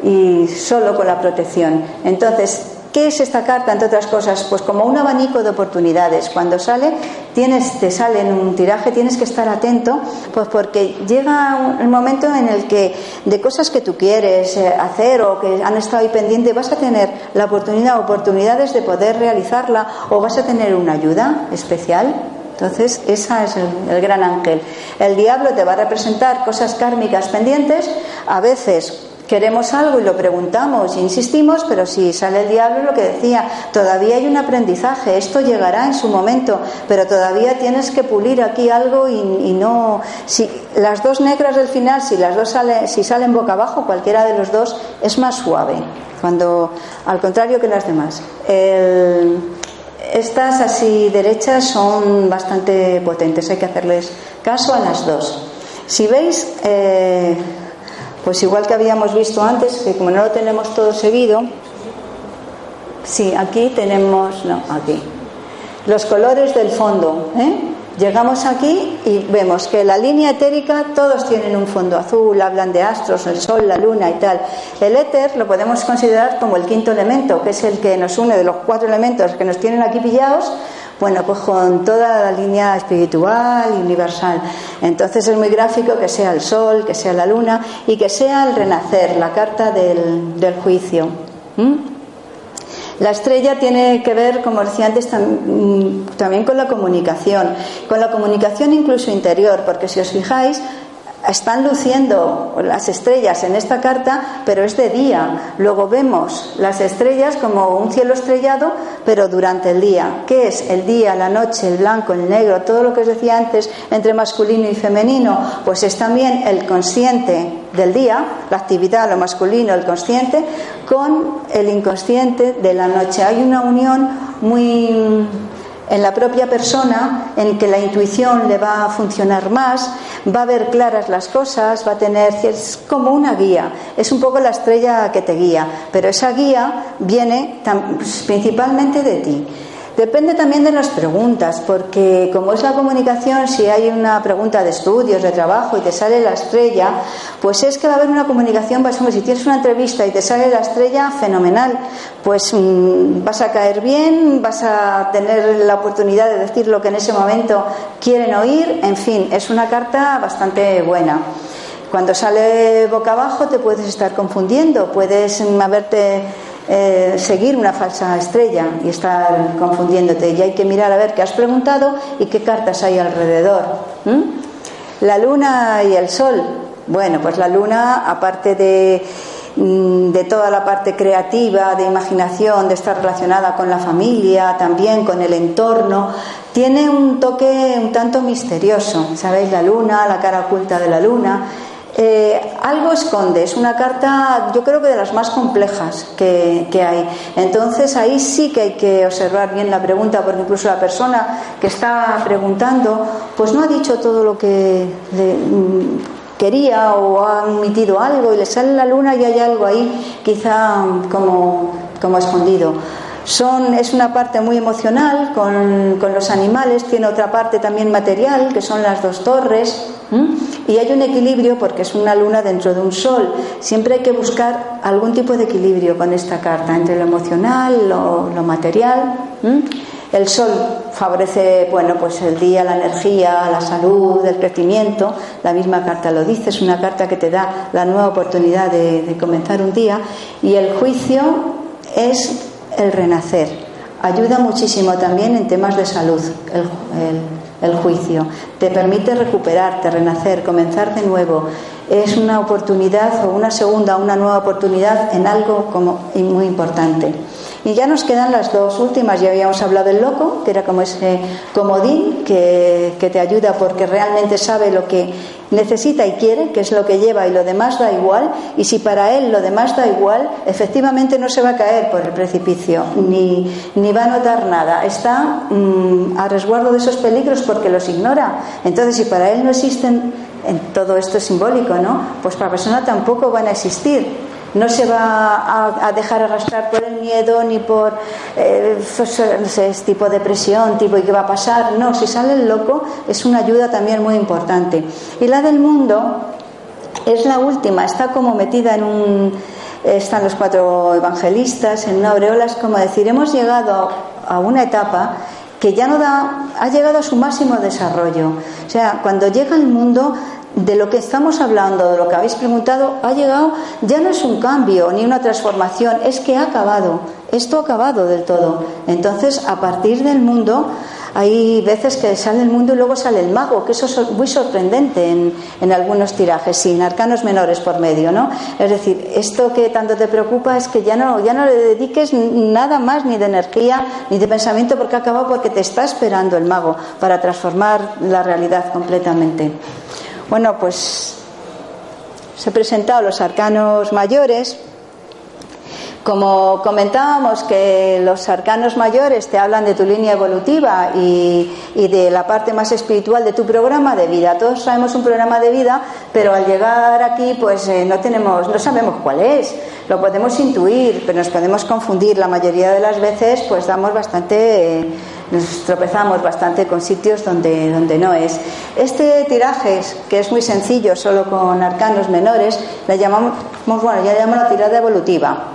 y solo con la protección. Entonces, ¿Qué es esta carta, entre otras cosas? Pues como un abanico de oportunidades. Cuando sale, tienes, te sale en un tiraje, tienes que estar atento, pues porque llega un, momento en el que de cosas que tú quieres eh, hacer o que han estado ahí pendientes, vas a tener la oportunidad, oportunidades de poder realizarla o vas a tener una ayuda especial. Entonces, esa es el gran ángel. El diablo te va a representar cosas kármicas pendientes, a veces queremos algo y lo preguntamos insistimos, pero si sale el diablo, lo que decía, todavía hay un aprendizaje, esto llegará en su momento, pero todavía tienes que pulir aquí algo y, no. Si las dos negras del final, si las dos salen, si salen boca abajo, cualquiera de los dos es más suave, cuando al contrario que las demás. estas así derechas son bastante potentes, hay que hacerles caso a las dos. Si veis, eh, pues igual que habíamos visto antes, que como no lo tenemos todo seguido, sí, aquí tenemos, no, aquí, los colores del fondo. ¿eh? Llegamos aquí y vemos que la línea etérica todos tienen un fondo azul, hablan de astros, el sol, la luna y tal. El éter lo podemos considerar como el quinto elemento, que es el que nos une de los cuatro elementos que nos tienen aquí pillados, bueno, pues con toda la línea espiritual y universal. Entonces es muy gráfico que sea el sol, que sea la luna y que sea el renacer, la carta del, juicio. La estrella tiene que ver, como decía antes, mm, también con la comunicación, con la comunicación incluso interior, porque si os fijáis, están luciendo las estrellas en esta carta, pero es de día. Luego vemos las estrellas como un cielo estrellado, pero durante el día. ¿Qué es el día, la noche, el blanco, el negro? Todo lo que os decía antes entre masculino y femenino, pues es también el consciente del día, la actividad, lo masculino, el consciente, con el inconsciente de la noche. Hay una unión muy en la propia persona en que la intuición le va a funcionar más, va a ver claras las cosas, va a tener, es como una guía, es un poco la estrella que te guía, pero esa guía viene principalmente de ti. Depende también de las preguntas, porque como es la comunicación, si hay una pregunta de estudios, de trabajo y te sale la estrella, pues es que va a haber una comunicación, por ejemplo, si tienes una entrevista y te sale la estrella, fenomenal, pues mm, vas a caer bien, vas a tener la oportunidad de decir lo que en ese momento quieren oír, en fin, es una carta bastante buena. Cuando sale boca abajo te puedes estar confundiendo, puedes mm, haberte eh, seguir una falsa estrella y estar confundiéndote. Y hay que mirar a ver qué has preguntado y qué cartas hay alrededor. La luna y el sol. Bueno, pues la luna, aparte de, mm, de toda la parte creativa, de imaginación, de estar relacionada con la familia, también con el entorno, tiene un toque un tanto misterioso. ¿Sabéis? La luna, la cara oculta de la luna eh, algo esconde, es una carta yo creo que de las más complejas que, hay. Entonces ahí sí que hay que observar bien la pregunta, porque incluso la persona que está preguntando pues no ha dicho todo lo que mm, quería o ha emitido algo y le sale la luna y hay algo ahí quizá como, como escondido. Son, es una parte muy emocional con, con, los animales, tiene otra parte también material, que son las dos torres, y hay un equilibrio porque es una luna dentro de un sol. Siempre hay que buscar algún tipo de equilibrio con esta carta, entre lo emocional, lo, lo material. El sol favorece, bueno, pues el día, la energía, la salud, el crecimiento. La misma carta lo dice, es una carta que te da la nueva oportunidad de, comenzar un día. Y el juicio es el renacer. Ayuda muchísimo también en temas de salud, el, juicio. Te permite recuperarte, renacer, comenzar de nuevo. es una oportunidad o una segunda, una nueva oportunidad en algo como muy importante. Y ya nos quedan las dos últimas. Ya habíamos hablado del loco, que era como ese comodín que, que, te ayuda porque realmente sabe lo que necesita y quiere, que es lo que lleva y lo demás da igual. Y si para él lo demás da igual, efectivamente no se va a caer por el precipicio, ni, ni va a notar nada. Está mm, a resguardo de esos peligros porque los ignora. Entonces, si para él no existen, en todo esto es simbólico, ¿no? Pues para la persona tampoco van a existir no se va a, dejar arrastrar por el miedo ni por eh, pues, no sé, tipo depresión, tipo ¿y qué va a pasar? No, si sale el loco es una ayuda también muy importante. Y la del mundo es la última, está como metida en un... Están los cuatro evangelistas en una aureola, es como decir, hemos llegado a una etapa que ya no da, ha llegado a su máximo desarrollo. O sea, cuando llega el mundo de lo que estamos hablando, de lo que habéis preguntado, ha llegado, ya no es un cambio ni una transformación, es que ha acabado, esto ha acabado del todo. Entonces, a partir del mundo, hay veces que sale el mundo y luego sale el mago, que eso es muy sorprendente en, en algunos tirajes, sin arcanos menores por medio, ¿no? Es decir, esto que tanto te preocupa es que ya no, ya no le dediques nada más ni de energía ni de pensamiento porque ha acabado porque te está esperando el mago para transformar la realidad completamente. Bueno, pues se han presentado los arcanos mayores. Como comentábamos que los arcanos mayores te hablan de tu línea evolutiva y, de la parte más espiritual de tu programa de vida. Todos sabemos un programa de vida, pero al llegar aquí pues eh, no tenemos, no sabemos cuál es. Lo podemos intuir, pero nos podemos confundir. La mayoría de las veces pues damos bastante eh, nos tropezamos bastante con sitios donde, donde no es. Este tiraje, que es muy sencillo, solo con arcanos menores, la llamamos, bueno, ya llamamos la tirada evolutiva.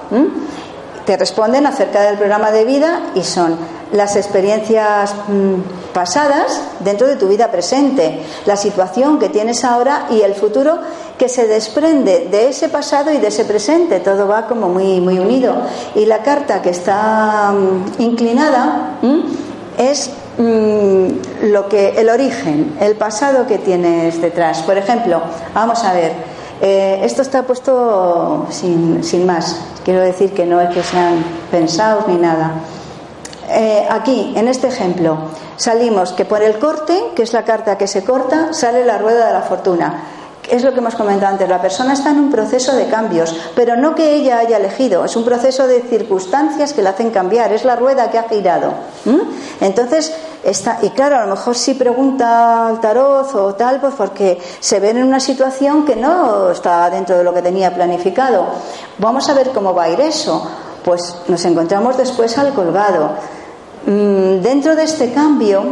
Te responden acerca del programa de vida y son las experiencias mm, pasadas dentro de tu vida presente, la situación que tienes ahora y el futuro que se desprende de ese pasado y de ese presente. Todo va como muy, muy unido. Y la carta que está mm, inclinada es mm, lo que el origen, el pasado que tienes detrás. Por ejemplo, vamos a ver, eh, esto está puesto sin, sin, más. Quiero decir que no es que sean pensados ni nada. Eh, aquí, en este ejemplo, salimos que por el corte, que es la carta que se corta, sale la rueda de la fortuna es lo que hemos comentado antes, la persona está en un proceso de cambios, pero no que ella haya elegido, es un proceso de circunstancias que la hacen cambiar, es la rueda que ha girado. Entonces, está, y claro, a lo mejor si pregunta al tarot o tal, pues porque se ven en una situación que no está dentro de lo que tenía planificado. Vamos a ver cómo va a ir eso. Pues nos encontramos después al colgado. Mm, dentro de este cambio,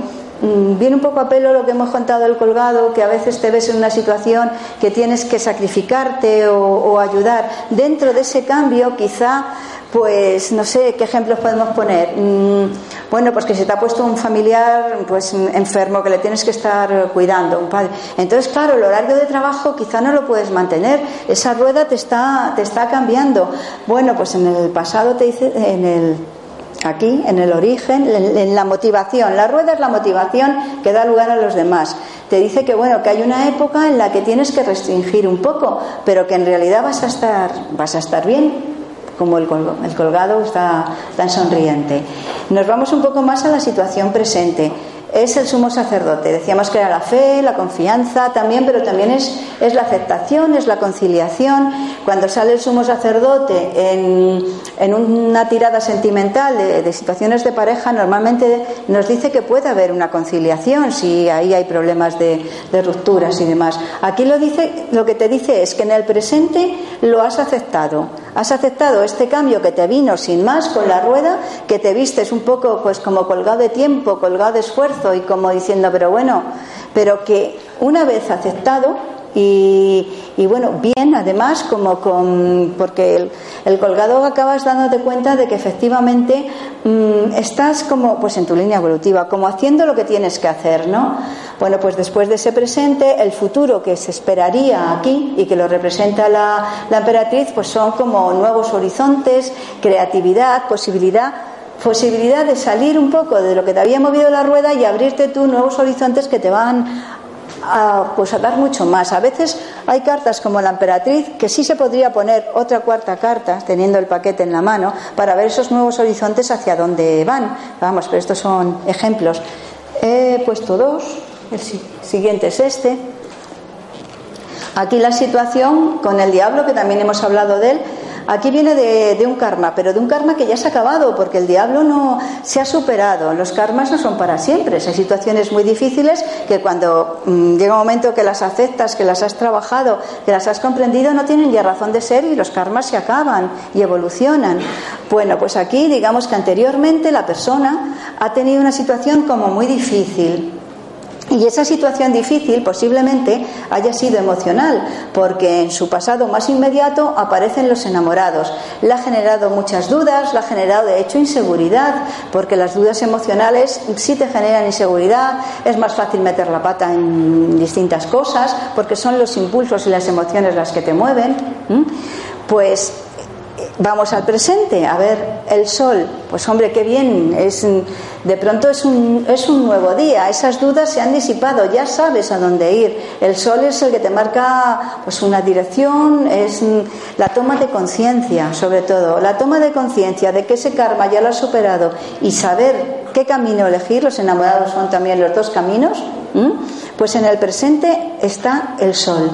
viene un poco a pelo lo que hemos contado el colgado, que a veces te ves en una situación que tienes que sacrificarte o, ayudar. Dentro de ese cambio, quizá, pues no sé qué ejemplos podemos poner. Mm, bueno, pues que se te ha puesto un familiar pues enfermo que le tienes que estar cuidando, un padre. Entonces, claro, el horario de trabajo quizá no lo puedes mantener. Esa rueda te está, te está cambiando. Bueno, pues en el pasado te dice, en el aquí, en el origen, en, la motivación. La rueda es la motivación que da lugar a los demás. Te dice que bueno, que hay una época en la que tienes que restringir un poco, pero que en realidad vas a estar, vas a estar bien, como el, colgado está tan sonriente. Nos vamos un poco más a la situación presente es el sumo sacerdote. Decíamos que era la fe, la confianza también, pero también es, es la aceptación, es la conciliación. Cuando sale el sumo sacerdote en, en una tirada sentimental de, situaciones de pareja, normalmente nos dice que puede haber una conciliación si ahí hay problemas de, de rupturas y demás. Aquí lo, dice, lo que te dice es que en el presente lo has aceptado. Has aceptado este cambio que te vino sin más con la rueda, que te vistes un poco pues como colgado de tiempo, colgado de esfuerzo y como diciendo, pero bueno, pero que una vez aceptado y, bueno, bien además, como con, porque el, colgado acabas dándote cuenta de que efectivamente mm, estás como pues en tu línea evolutiva, como haciendo lo que tienes que hacer, ¿no? Bueno, pues después de ese presente, el futuro que se esperaría aquí y que lo representa la emperatriz, pues son como nuevos horizontes, creatividad, posibilidad posibilidad de salir un poco de lo que te había movido la rueda y abrirte tú nuevos horizontes que te van a, pues a dar mucho más. A veces Hay cartas como la emperatriz que sí se podría poner otra cuarta carta, teniendo el paquete en la mano, para ver esos nuevos horizontes hacia dónde van. Vamos, pero estos son ejemplos. He puesto dos, el siguiente es este. Aquí la situación con el diablo, que también hemos hablado de él, Aquí viene de, un karma, pero de un karma que ya se ha acabado, porque el diablo no se ha superado. Los karmas no son para siempre. Hay situaciones muy difíciles que cuando mm, llega un momento que las aceptas, que las has trabajado, que las has comprendido, no tienen ya razón de ser y los karmas se acaban y evolucionan. Bueno, pues aquí digamos que anteriormente la persona ha tenido una situación como muy difícil y esa situación difícil posiblemente haya sido emocional, porque en su pasado más inmediato aparecen los enamorados. Le ha generado muchas dudas, le ha generado de hecho inseguridad, porque las dudas emocionales sí te generan inseguridad, es más fácil meter la pata en distintas cosas, porque son los impulsos y las emociones las que te mueven. Pues vamos al presente, a ver el sol, pues hombre, qué bien, es, de pronto es un, es un nuevo día, esas dudas se han disipado, ya sabes a dónde ir, el sol es el que te marca pues una dirección, es la toma de conciencia, sobre todo, la toma de conciencia de que ese karma ya lo has superado y saber qué camino elegir, los enamorados son también los dos caminos, pues en el presente está el sol.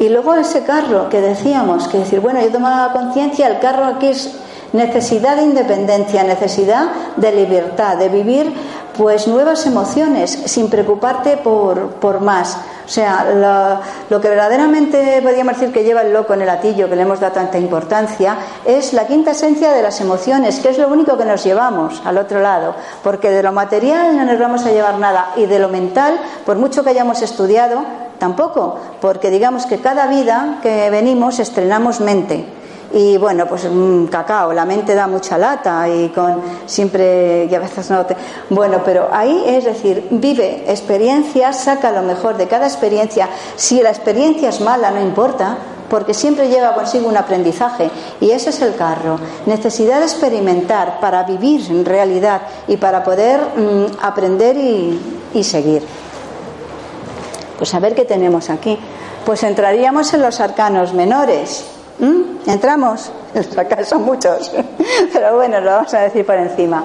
Y luego ese carro que decíamos, que decir, bueno, yo tomaba conciencia, el carro aquí es necesidad de independencia, necesidad de libertad, de vivir pues nuevas emociones sin preocuparte por, por más. O sea, lo, que verdaderamente podríamos decir que lleva el loco en el atillo, que le hemos dado tanta importancia, es la quinta esencia de las emociones, que es lo único que nos llevamos al otro lado, porque de lo material no nos vamos a llevar nada y de lo mental, por mucho que hayamos estudiado, tampoco, porque digamos que cada vida que venimos estrenamos mente. Y bueno, pues un cacao, la mente da mucha lata y con siempre, y a veces no te... Bueno, pero ahí es decir, vive experiencias, saca lo mejor de cada experiencia. Si la experiencia es mala, no importa, porque siempre lleva consigo un aprendizaje y ese es el carro. Necesidad de experimentar para vivir en realidad y para poder mm, aprender y seguir. Pues a ver qué tenemos aquí. Pues entraríamos en los arcanos menores. ¿Mm? ¿Entramos? Son muchos, pero bueno, lo vamos a decir por encima.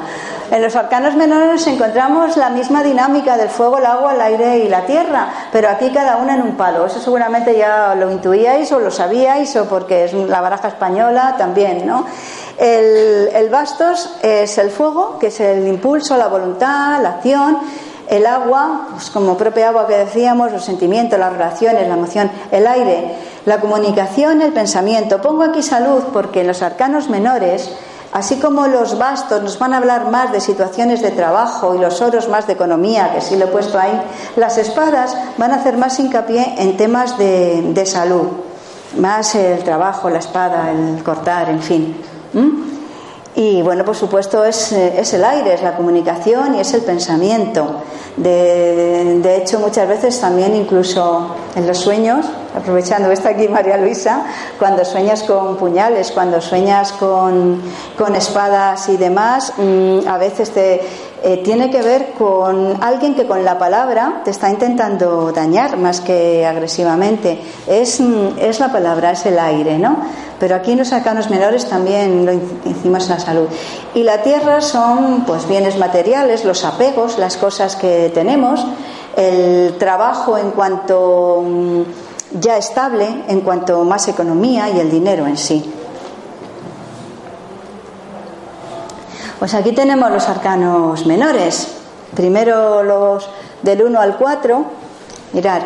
En los arcanos menores encontramos la misma dinámica del fuego, el agua, el aire y la tierra, pero aquí cada una en un palo. Eso seguramente ya lo intuíais o lo sabíais o porque es la baraja española también, ¿no? El, el bastos es el fuego, que es el impulso, la voluntad, la acción el agua, pues como propia agua que decíamos, los sentimientos, las relaciones, la emoción, el aire, la comunicación, el pensamiento. Pongo aquí salud porque en los arcanos menores, así como los bastos nos van a hablar más de situaciones de trabajo y los oros más de economía, que sí lo he puesto ahí, las espadas van a hacer más hincapié en temas de, salud, más el trabajo, la espada, el cortar, en fin. Y bueno, por supuesto es, eh, es, el aire, es la comunicación y es el pensamiento. De, hecho, muchas veces también incluso en los sueños, aprovechando esta aquí María Luisa, cuando sueñas con puñales, cuando sueñas con, con espadas y demás, mm, a veces te, eh, tiene que ver con alguien que con la palabra te está intentando dañar más que agresivamente. Es, mm, es la palabra, es el aire, ¿no? Pero aquí en los arcanos menores también lo hicimos en la salud. Y la tierra son pues bienes materiales, los apegos, las cosas que tenemos, el trabajo en cuanto mm, ya estable, en cuanto más economía y el dinero en sí. Pues aquí tenemos los arcanos menores. Primero los del 1 al 4. Mirad,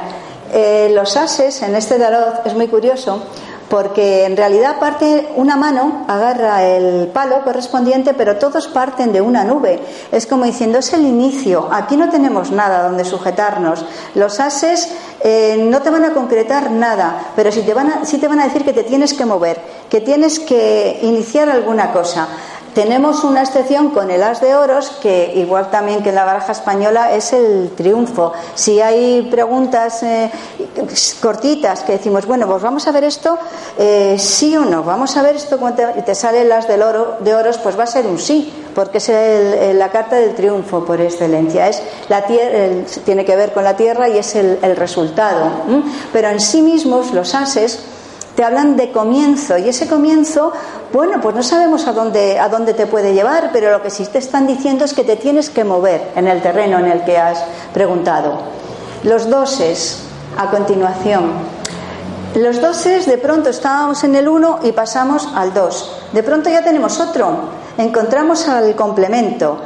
eh, los ases en este tarot es muy curioso porque en realidad parte una mano, agarra el palo correspondiente, pero todos parten de una nube. Es como diciendo, es el inicio, aquí no tenemos nada donde sujetarnos. Los ases eh, no te van a concretar nada, pero sí te, van a, sí te van a decir que te tienes que mover, que tienes que iniciar alguna cosa. Tenemos una excepción con el as de oros, que igual también que en la baraja española es el triunfo. Si hay preguntas eh, cortitas que decimos, bueno, pues vamos a ver esto, eh, sí o no, vamos a ver esto, y te sale el as del oro, de oros, pues va a ser un sí, porque es la carta del triunfo por excelencia. Es la tiene que ver con la tierra y es el, resultado. Pero en sí mismos los ases te hablan de comienzo y ese comienzo, bueno, pues no sabemos a dónde, a dónde te puede llevar, pero lo que sí te están diciendo es que te tienes que mover en el terreno en el que has preguntado. Los doses, a continuación. Los doses, de pronto estábamos en el 1 y pasamos al 2. De pronto ya tenemos otro. Encontramos al complemento.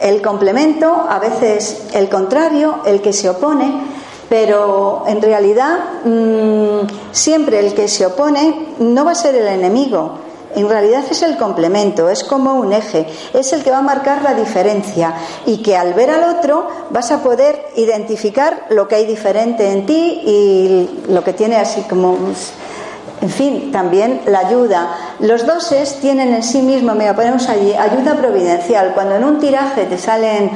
El complemento, a veces el contrario, el que se opone, pero en realidad mm, siempre el que se opone no va a ser el enemigo, en realidad es el complemento, es como un eje, es el que va a marcar la diferencia y que al ver al otro vas a poder identificar lo que hay diferente en ti y lo que tiene así como, en fin, también la ayuda. Los doses tienen en sí mismo, mira, ponemos allí, ayuda providencial. Cuando en un tiraje te salen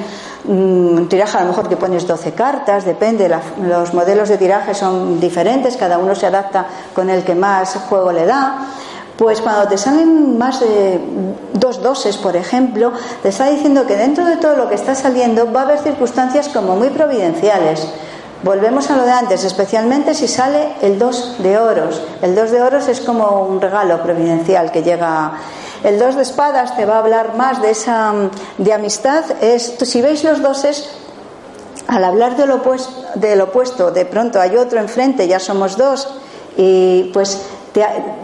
un mm, tiraje a lo mejor que pones 12 cartas, depende, los modelos de tiraje son diferentes, cada uno se adapta con el que más juego le da. Pues cuando te salen más de dos doses, por ejemplo, te está diciendo que dentro de todo lo que está saliendo va a haber circunstancias como muy providenciales. Volvemos a lo de antes, especialmente si sale el dos de oros. El dos de oros es como un regalo providencial que llega el dos de espadas te va a hablar más de esa de amistad. Es, si veis los doses, al hablar del opuesto, del opuesto, de pronto hay otro enfrente, ya somos dos, y pues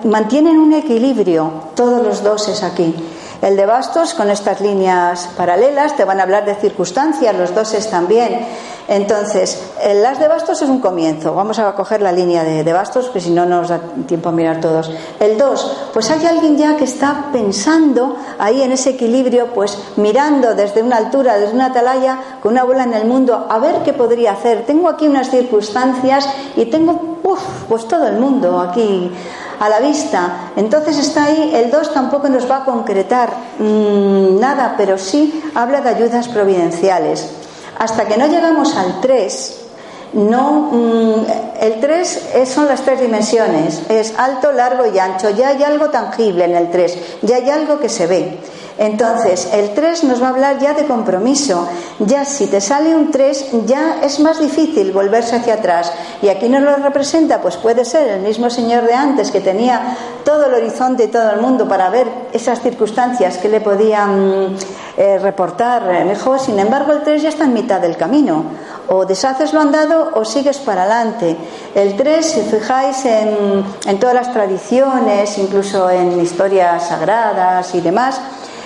mantienen un equilibrio todos los doses aquí. El de bastos con estas líneas paralelas te van a hablar de circunstancias, los doses también. Entonces, el las de bastos es un comienzo. Vamos a coger la línea de, bastos, que si no, no nos da tiempo a mirar todos. El 2, pues hay alguien ya que está pensando ahí en ese equilibrio, pues mirando desde una altura, desde una atalaya, con una bola en el mundo, a ver qué podría hacer. Tengo aquí unas circunstancias y tengo, uf, pues todo el mundo aquí a la vista. Entonces está ahí, el 2 tampoco nos va a concretar mm, nada, pero sí habla de ayudas providenciales. Hasta que no llegamos al 3, no, mm, el 3 son las tres dimensiones, es alto, largo y ancho. Ya hay algo tangible en el 3, ya hay algo que se ve. Entonces, el 3 nos va a hablar ya de compromiso. Ya si te sale un 3, ya es más difícil volverse hacia atrás. Y aquí nos lo representa, pues puede ser el mismo señor de antes que tenía todo el horizonte y todo el mundo para ver esas circunstancias que le podían eh, reportar mejor. Sin embargo, el 3 ya está en mitad del camino. O deshaces lo andado o sigues para adelante. El 3, si fijáis en, en todas las tradiciones, incluso en historias sagradas y demás,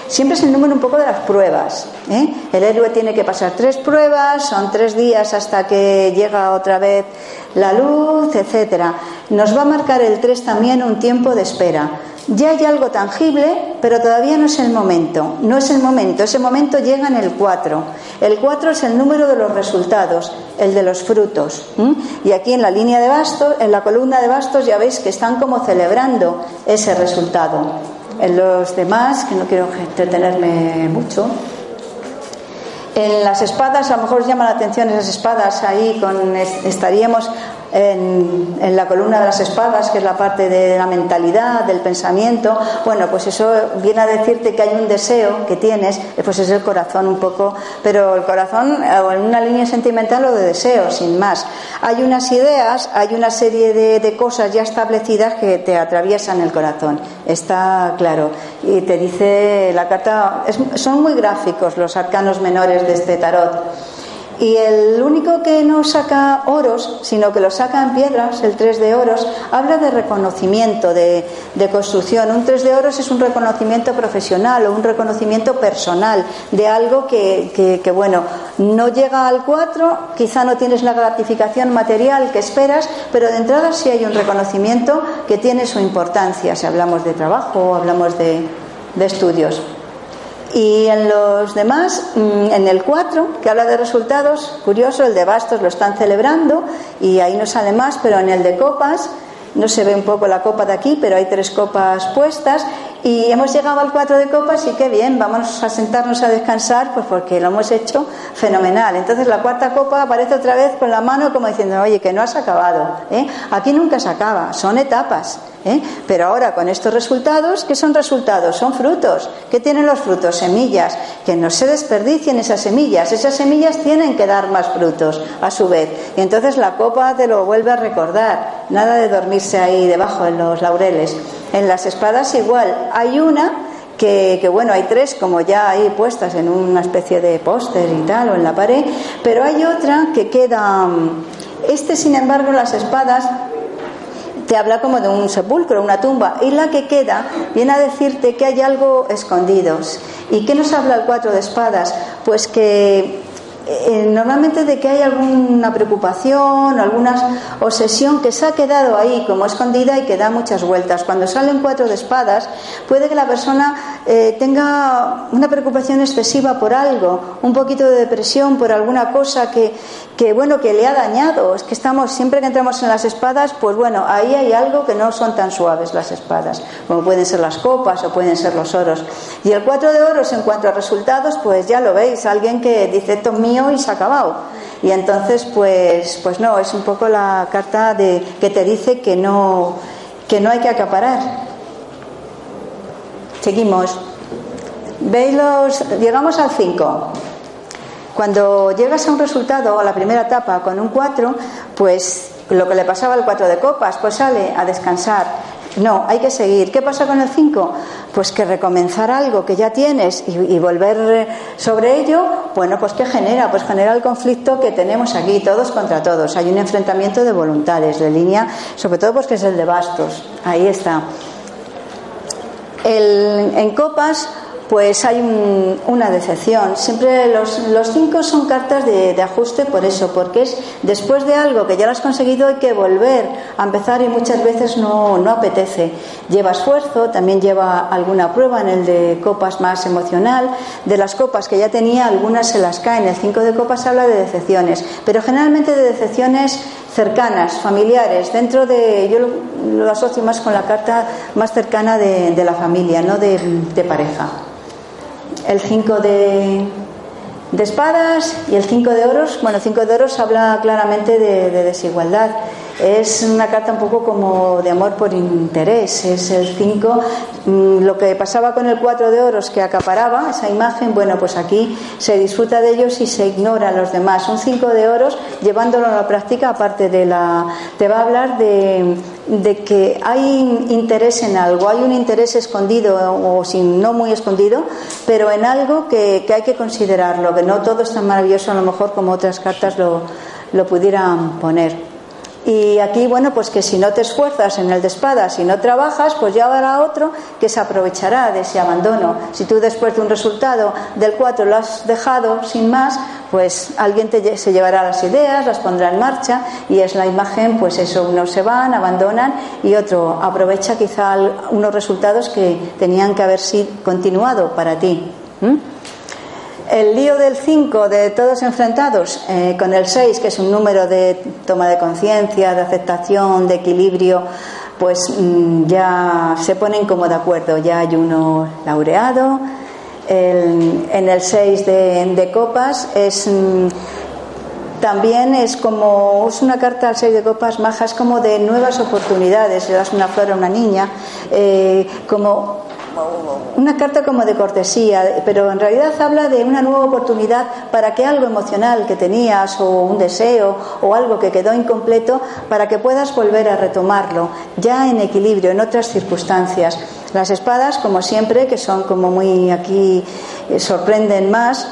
Siempre es el número un poco de las pruebas. ¿eh? El héroe tiene que pasar tres pruebas, son tres días hasta que llega otra vez la luz, etcétera. Nos va a marcar el tres también un tiempo de espera. Ya hay algo tangible, pero todavía no es el momento. No es el momento. Ese momento llega en el 4. El 4 es el número de los resultados, el de los frutos. Y aquí en la línea de bastos, en la columna de bastos, ya veis que están como celebrando ese resultado. En los demás, que no quiero entretenerme mucho, en las espadas, a lo mejor llama la atención esas espadas ahí, con, estaríamos en, la columna de las espadas, que es la parte de la mentalidad, del pensamiento. Bueno, pues eso viene a decirte que hay un deseo que tienes, pues es el corazón un poco, pero el corazón en una línea sentimental o de deseo, sin más. Hay unas ideas, hay una serie de cosas ya establecidas que te atraviesan el corazón, está claro. Y te dice la carta, son muy gráficos los arcanos menores de este tarot. Y el único que no saca oros, sino que lo saca en piedras, el 3 de oros, habla de reconocimiento, de, construcción. Un 3 de oros es un reconocimiento profesional o un reconocimiento personal de algo que, bueno, no llega al 4, quizá no tienes la gratificación material que esperas, pero de entrada sí hay un reconocimiento que tiene su importancia, si hablamos de trabajo o hablamos de, de estudios. Y en los demás, mm, en el 4, que habla de resultados, curioso, el de bastos lo están celebrando y ahí no sale más, pero en el de copas, no se ve un poco la copa de aquí, pero hay tres copas puestas Y hemos llegado al cuatro de copas y qué bien, vamos a sentarnos a descansar, pues porque lo hemos hecho fenomenal. Entonces la cuarta copa aparece otra vez con la mano como diciendo, oye, que no has acabado. ¿eh? Aquí nunca se acaba, son etapas. ¿Eh? Pero ahora con estos resultados, ¿qué son resultados? Son frutos. ¿Qué tienen los frutos? Semillas. Que no se desperdicien esas semillas. Esas semillas tienen que dar más frutos a su vez. Y entonces la copa te lo vuelve a recordar. Nada de dormirse ahí debajo en los laureles. En las espadas igual. Hay una que, bueno, hay tres como ya ahí puestas en una especie de póster y tal, o en la pared, pero hay otra que queda. Mm, este, sin embargo, las espadas te habla como de un sepulcro, una tumba, y la que queda viene a decirte que hay algo escondidos. ¿Y qué nos habla el cuatro de espadas? Pues que eh, normalmente de que hay alguna preocupación, alguna obsesión que se ha quedado ahí como escondida y que da muchas vueltas. Cuando salen cuatro de espadas, puede que la persona eh, tenga una preocupación excesiva por algo, un poquito de depresión por alguna cosa que, que, bueno, que le ha dañado. Es que estamos, siempre que entramos en las espadas, pues bueno, ahí hay algo que no son tan suaves las espadas, como pueden ser las copas o pueden ser los oros. Y el cuatro de oros, en cuanto a resultados, pues ya lo veis, alguien que dice, esto es mío y se ha acabado. Y entonces, pues, pues no, es un poco la carta de, que te dice que no, que no hay que acaparar. Seguimos. ¿Veis los? Llegamos al 5. Cuando llegas a un resultado, a la primera etapa, con un 4, pues lo que le pasaba al 4 de copas, pues sale a descansar. No, hay que seguir. ¿Qué pasa con el 5? Pues que recomenzar algo que ya tienes y, volver sobre ello, bueno, pues ¿qué genera? Pues genera el conflicto que tenemos aquí, todos contra todos. Hay un enfrentamiento de voluntades, de línea, sobre todo pues que es el de bastos. Ahí está. El, en copas pues hay una decepción. Siempre los, los cinco son cartas de, ajuste por eso, porque es después de algo que ya lo has conseguido hay que volver a empezar y muchas veces no, no apetece. Lleva esfuerzo, también lleva alguna prueba en el de copas más emocional. De las copas que ya tenía, algunas se las caen. El cinco de copas habla de decepciones, pero generalmente de decepciones cercanas, familiares, dentro de, yo lo, asocio más con la carta más cercana de, la familia, no de, de pareja el 5 de, espadas y el 5 de oros. Bueno, 5 de oros habla claramente de, desigualdad. Es una carta un poco como de amor por interés. Es el 5. Mm, lo que pasaba con el 4 de oros que acaparaba esa imagen, bueno, pues aquí se disfruta de ellos y se ignora a los demás. Un 5 de oros, llevándolo a la práctica, aparte de la. te va a hablar de, que hay interés en algo, hay un interés escondido o sin no muy escondido, pero en algo que, hay que considerarlo, que no todo es tan maravilloso a lo mejor como otras cartas lo pudieran poner. Y aquí, bueno, pues que si no te esfuerzas en el de espadas, si no trabajas, pues ya habrá otro que se aprovechará de ese abandono. Si tú después de un resultado del 4 lo has dejado sin más, pues alguien te, se llevará las ideas, las pondrá en marcha y es la imagen, pues eso, unos se van, abandonan y otro aprovecha quizá unos resultados que tenían que haber sido continuado para ti. El lío del 5 de todos enfrentados eh, con el 6, que es un número de toma de conciencia, de aceptación, de equilibrio, pues mm, ya se ponen como de acuerdo. Ya hay uno laureado. en el 6 de, copas es. Mm, también es como, es una carta al 6 de copas majas como de nuevas oportunidades, le das una flor a una niña, eh, como una carta como de cortesía, pero en realidad habla de una nueva oportunidad para que algo emocional que tenías o un deseo o algo que quedó incompleto, para que puedas volver a retomarlo, ya en equilibrio, en otras circunstancias. Las espadas, como siempre, que son como muy aquí, eh, sorprenden más,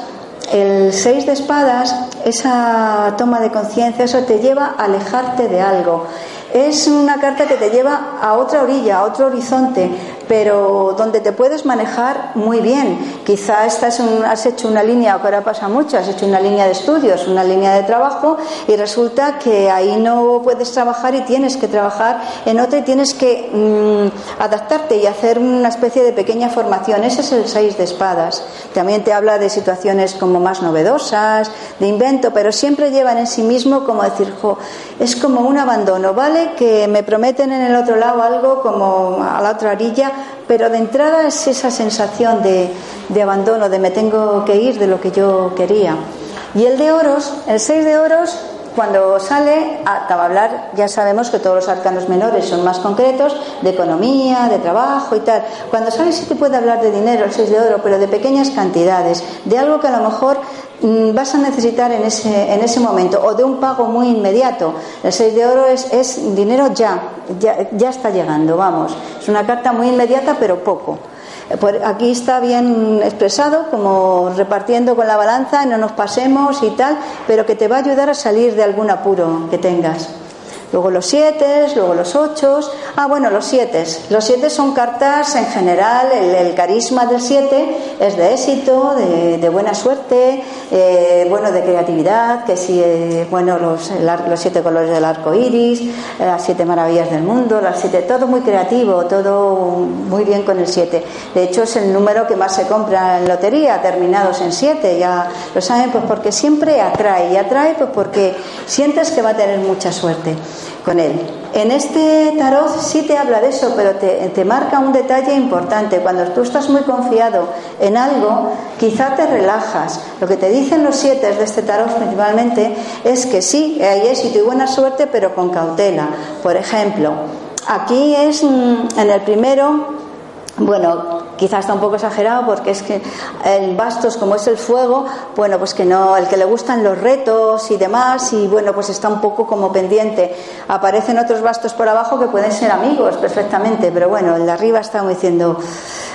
el seis de espadas, esa toma de conciencia, eso te lleva a alejarte de algo. Es una carta que te lleva a otra orilla, a otro horizonte, pero donde te puedes manejar muy bien. Quizá estás has hecho una línea, que ahora pasa mucho, has hecho una línea de estudios, una línea de trabajo y resulta que ahí no puedes trabajar y tienes que trabajar en otra y tienes que mm, adaptarte y hacer una especie de pequeña formación. Ese es el 6 de espadas. También te habla de situaciones como más novedosas, de invento, pero siempre llevan en sí mismo como decir, es como un abandono, ¿vale? Que me prometen en el otro lado algo como a la otra orilla pero de entrada es esa sensación de, de abandono, de me tengo que ir de lo que yo quería. Y el de oros, el 6 de oros, cuando sale, acaba de hablar, ya sabemos que todos los arcanos menores son más concretos, de economía, de trabajo y tal. Cuando sale sí te puede hablar de dinero, el 6 de oro, pero de pequeñas cantidades, de algo que a lo mejor mm, vas a necesitar en ese, en ese momento, o de un pago muy inmediato. El 6 de oro es, es dinero ya, ya está llegando, vamos. Es una carta muy inmediata, pero poco. Aquí está bien expresado, como repartiendo con la balanza, no nos pasemos y tal, pero que te va a ayudar a salir de algún apuro que tengas. Luego los siete, luego los ocho. Ah, bueno, los siete. Los siete son cartas en general. El, carisma del siete es de éxito, de, buena suerte, eh, bueno, de creatividad. Que sí, eh, bueno, los, los, siete colores del arco iris, las siete maravillas del mundo, las siete, todo muy creativo, todo muy bien con el siete. De hecho, es el número que más se compra en lotería, terminados en siete. Ya lo saben, pues porque siempre atrae. Y atrae, pues porque sientes que va a tener mucha suerte con él. En este tarot sí te habla de eso, pero te, marca un detalle importante. Cuando tú estás muy confiado en algo, quizá te relajas. Lo que te dicen los siete de este tarot principalmente es que sí, hay éxito y buena suerte, pero con cautela. Por ejemplo, aquí es mm, en el primero bueno, quizás está un poco exagerado porque es que el bastos, como es el fuego, bueno, pues que no, el que le gustan los retos y demás, y bueno, pues está un poco como pendiente. Aparecen otros bastos por abajo que pueden ser amigos perfectamente, pero bueno, el de arriba está diciendo,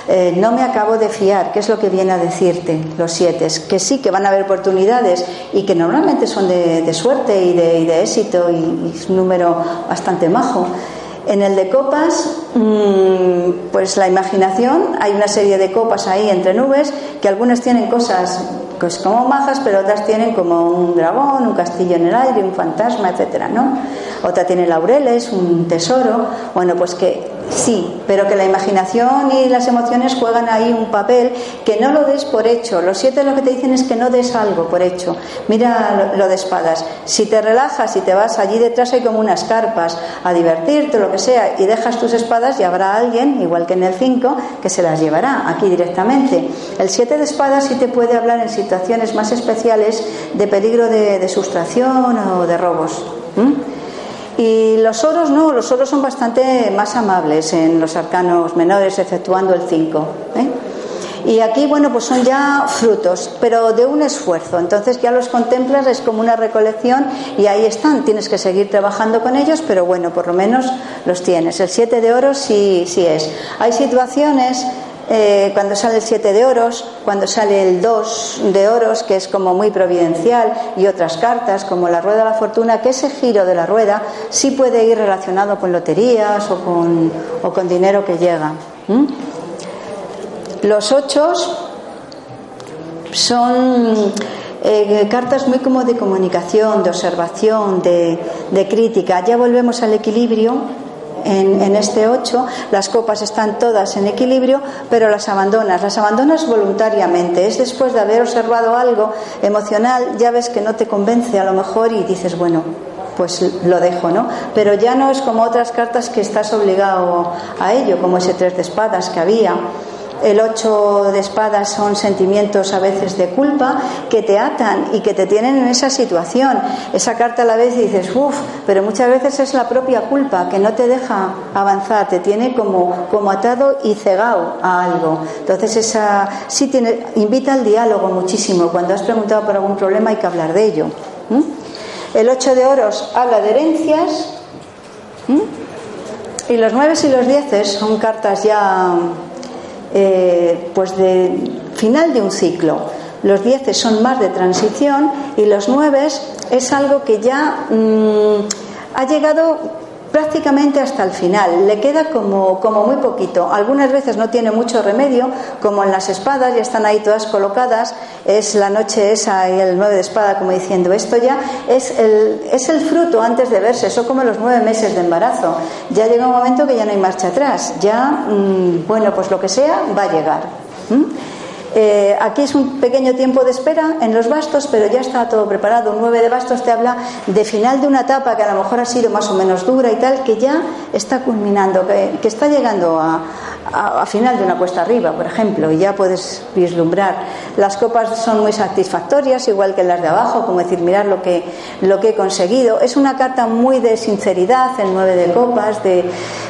eh, no me acabo de fiar, ¿qué es lo que viene a decirte los siete? Que sí, que van a haber oportunidades y que normalmente son de, suerte y de, éxito y, y es un número bastante majo en el de copas, mm, pues la imaginación, hay una serie de copas ahí entre nubes que algunas tienen cosas pues como majas, pero otras tienen como un dragón, un castillo en el aire, un fantasma, etcétera, ¿no? Otra tiene laureles, un tesoro. Bueno, pues que sí, pero que la imaginación y las emociones juegan ahí un papel que no lo des por hecho. Los siete lo que te dicen es que no des algo por hecho. Mira lo, de espadas. Si te relajas y te vas allí detrás hay como unas carpas a divertirte, lo que sea, y dejas tus espadas y habrá alguien, igual que en el 5, que se las llevará aquí directamente. El siete de espadas sí te puede hablar en situaciones más especiales de peligro de, sustracción o de robos. Y los oros no, los oros son bastante más amables en los arcanos menores, efectuando el 5. ¿eh? Y aquí, bueno, pues son ya frutos, pero de un esfuerzo. Entonces ya los contemplas, es como una recolección y ahí están. Tienes que seguir trabajando con ellos, pero bueno, por lo menos los tienes. El 7 de oro sí, sí es. Hay situaciones eh, cuando sale el 7 de oros, cuando sale el 2 de oros, que es como muy providencial, y otras cartas, como la rueda de la fortuna, que ese giro de la rueda sí puede ir relacionado con loterías o con, dinero que llega. Los 8 son eh, cartas muy como de comunicación, de observación, de crítica. Ya volvemos al equilibrio en, este 8, las copas están todas en equilibrio, pero las abandonas. Las abandonas voluntariamente. Es después de haber observado algo emocional, ya ves que no te convence a lo mejor y dices, bueno, pues lo dejo, ¿no? Pero ya no es como otras cartas que estás obligado a ello, como ese tres de espadas que había el ocho de espadas son sentimientos a veces de culpa que te atan y que te tienen en esa situación. Esa carta a la vez dices, uff, pero muchas veces es la propia culpa que no te deja avanzar, te tiene como, como atado y cegado a algo. Entonces esa sí tiene, invita al diálogo muchísimo. Cuando has preguntado por algún problema hay que hablar de ello. El ocho de oros habla de herencias. Y los nueve y los dieces son cartas ya eh, pues de final de un ciclo. Los dieces son más de transición y los nueve es algo que ya mm, ha llegado prácticamente hasta el final. Le queda como, como muy poquito. Algunas veces no tiene mucho remedio, como en las espadas, ya están ahí todas colocadas. Es la noche esa y el nueve de espada, como diciendo, esto ya es el, es el fruto antes de verse. Eso como los nueve meses de embarazo. Ya llega un momento que ya no hay marcha atrás. Ya, mm, bueno, pues lo que sea va a llegar. Eh, aquí es un pequeño tiempo de espera en los bastos, pero ya está todo preparado. Un 9 de bastos te habla de final de una etapa que a lo mejor ha sido más o menos dura y tal, que ya está culminando, que, está llegando a, a, final de una cuesta arriba, por ejemplo, y ya puedes vislumbrar. Las copas son muy satisfactorias, igual que las de abajo, como decir, mirar lo que, lo que he conseguido. Es una carta muy de sinceridad, el 9 de copas, de,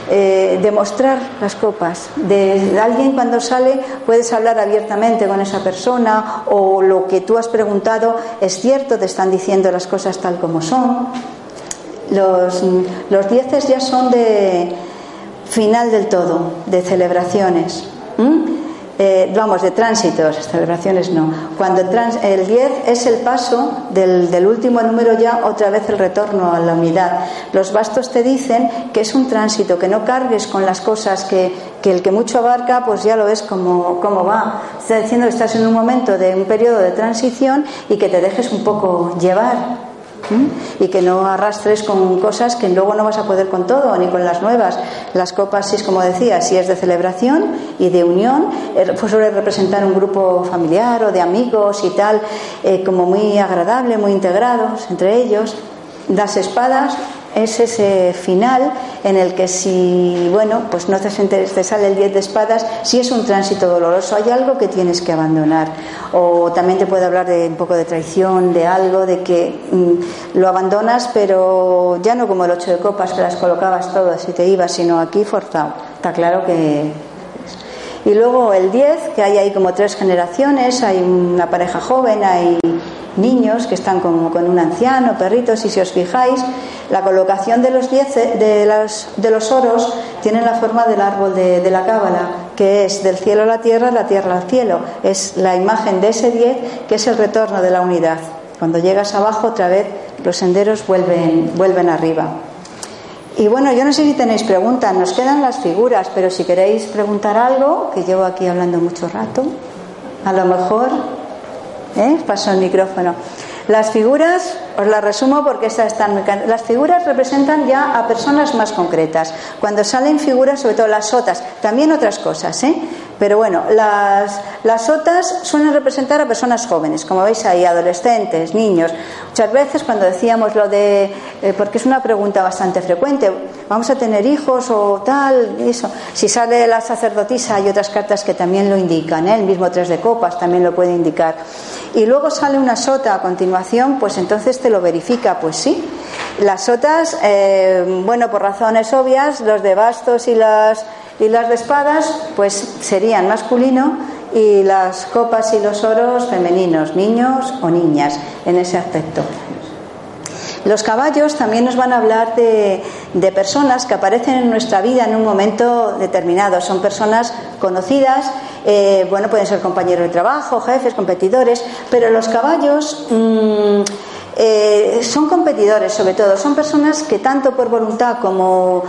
eh, mostrar las copas. De, alguien cuando sale puedes hablar abiertamente con esa persona o lo que tú has preguntado es cierto, te están diciendo las cosas tal como son. Los, los dieces ya son de final del todo, de celebraciones. Eh, vamos, de tránsitos, celebraciones no. Cuando el 10 es el paso del, último número ya, otra vez el retorno a la unidad. Los bastos te dicen que es un tránsito, que no cargues con las cosas, que, que el que mucho abarca, pues ya lo ves como, como va. Está diciendo que estás en un momento de un periodo de transición y que te dejes un poco llevar y que no arrastres con cosas que luego no vas a poder con todo, ni con las nuevas. Las copas, si es como decía, si es de celebración y de unión, eh, pues suele representar un grupo familiar o de amigos y tal, eh, como muy agradable, muy integrados entre ellos. Las espadas es ese final en el que si, bueno, pues no te, sale el 10 de espadas, si es un tránsito doloroso, hay algo que tienes que abandonar. O también te puede hablar de un poco de traición, de algo, de que mm, lo abandonas, pero ya no como el 8 de copas, que las colocabas todas y te ibas, sino aquí forzado. Está claro que y luego el 10, que hay ahí como tres generaciones, hay una pareja joven, hay niños que están como con un anciano, perritos, y si os fijáis, la colocación de los, diez, de, de los oros tiene la forma del árbol de, la cábala, que es del cielo a la tierra, la tierra al cielo. Es la imagen de ese diez que es el retorno de la unidad. Cuando llegas abajo, otra vez los senderos vuelven, vuelven arriba. Y bueno, yo no sé si tenéis preguntas, nos quedan las figuras, pero si queréis preguntar algo, que llevo aquí hablando mucho rato, a lo mejor ¿eh? paso el micrófono. Las figuras, os las resumo porque estas están Las figuras representan ya a personas más concretas. Cuando salen figuras, sobre todo las sotas, también otras cosas, ¿eh? Pero bueno, las, las sotas suelen representar a personas jóvenes, como veis ahí, adolescentes, niños. Muchas veces cuando decíamos lo de, eh, porque es una pregunta bastante frecuente, vamos a tener hijos o tal, eso. Si sale la sacerdotisa hay otras cartas que también lo indican, ¿eh? el mismo tres de copas también lo puede indicar. Y luego sale una sota a continuación, pues entonces te lo verifica, pues sí. Las sotas, eh, bueno, por razones obvias, los de bastos y las y las de espadas, pues serían masculino y las copas y los oros femeninos, niños o niñas, en ese aspecto. Los caballos también nos van a hablar de, personas que aparecen en nuestra vida en un momento determinado. Son personas conocidas, eh, bueno, pueden ser compañeros de trabajo, jefes, competidores, pero los caballos mm, eh, son competidores, sobre todo, son personas que tanto por voluntad como,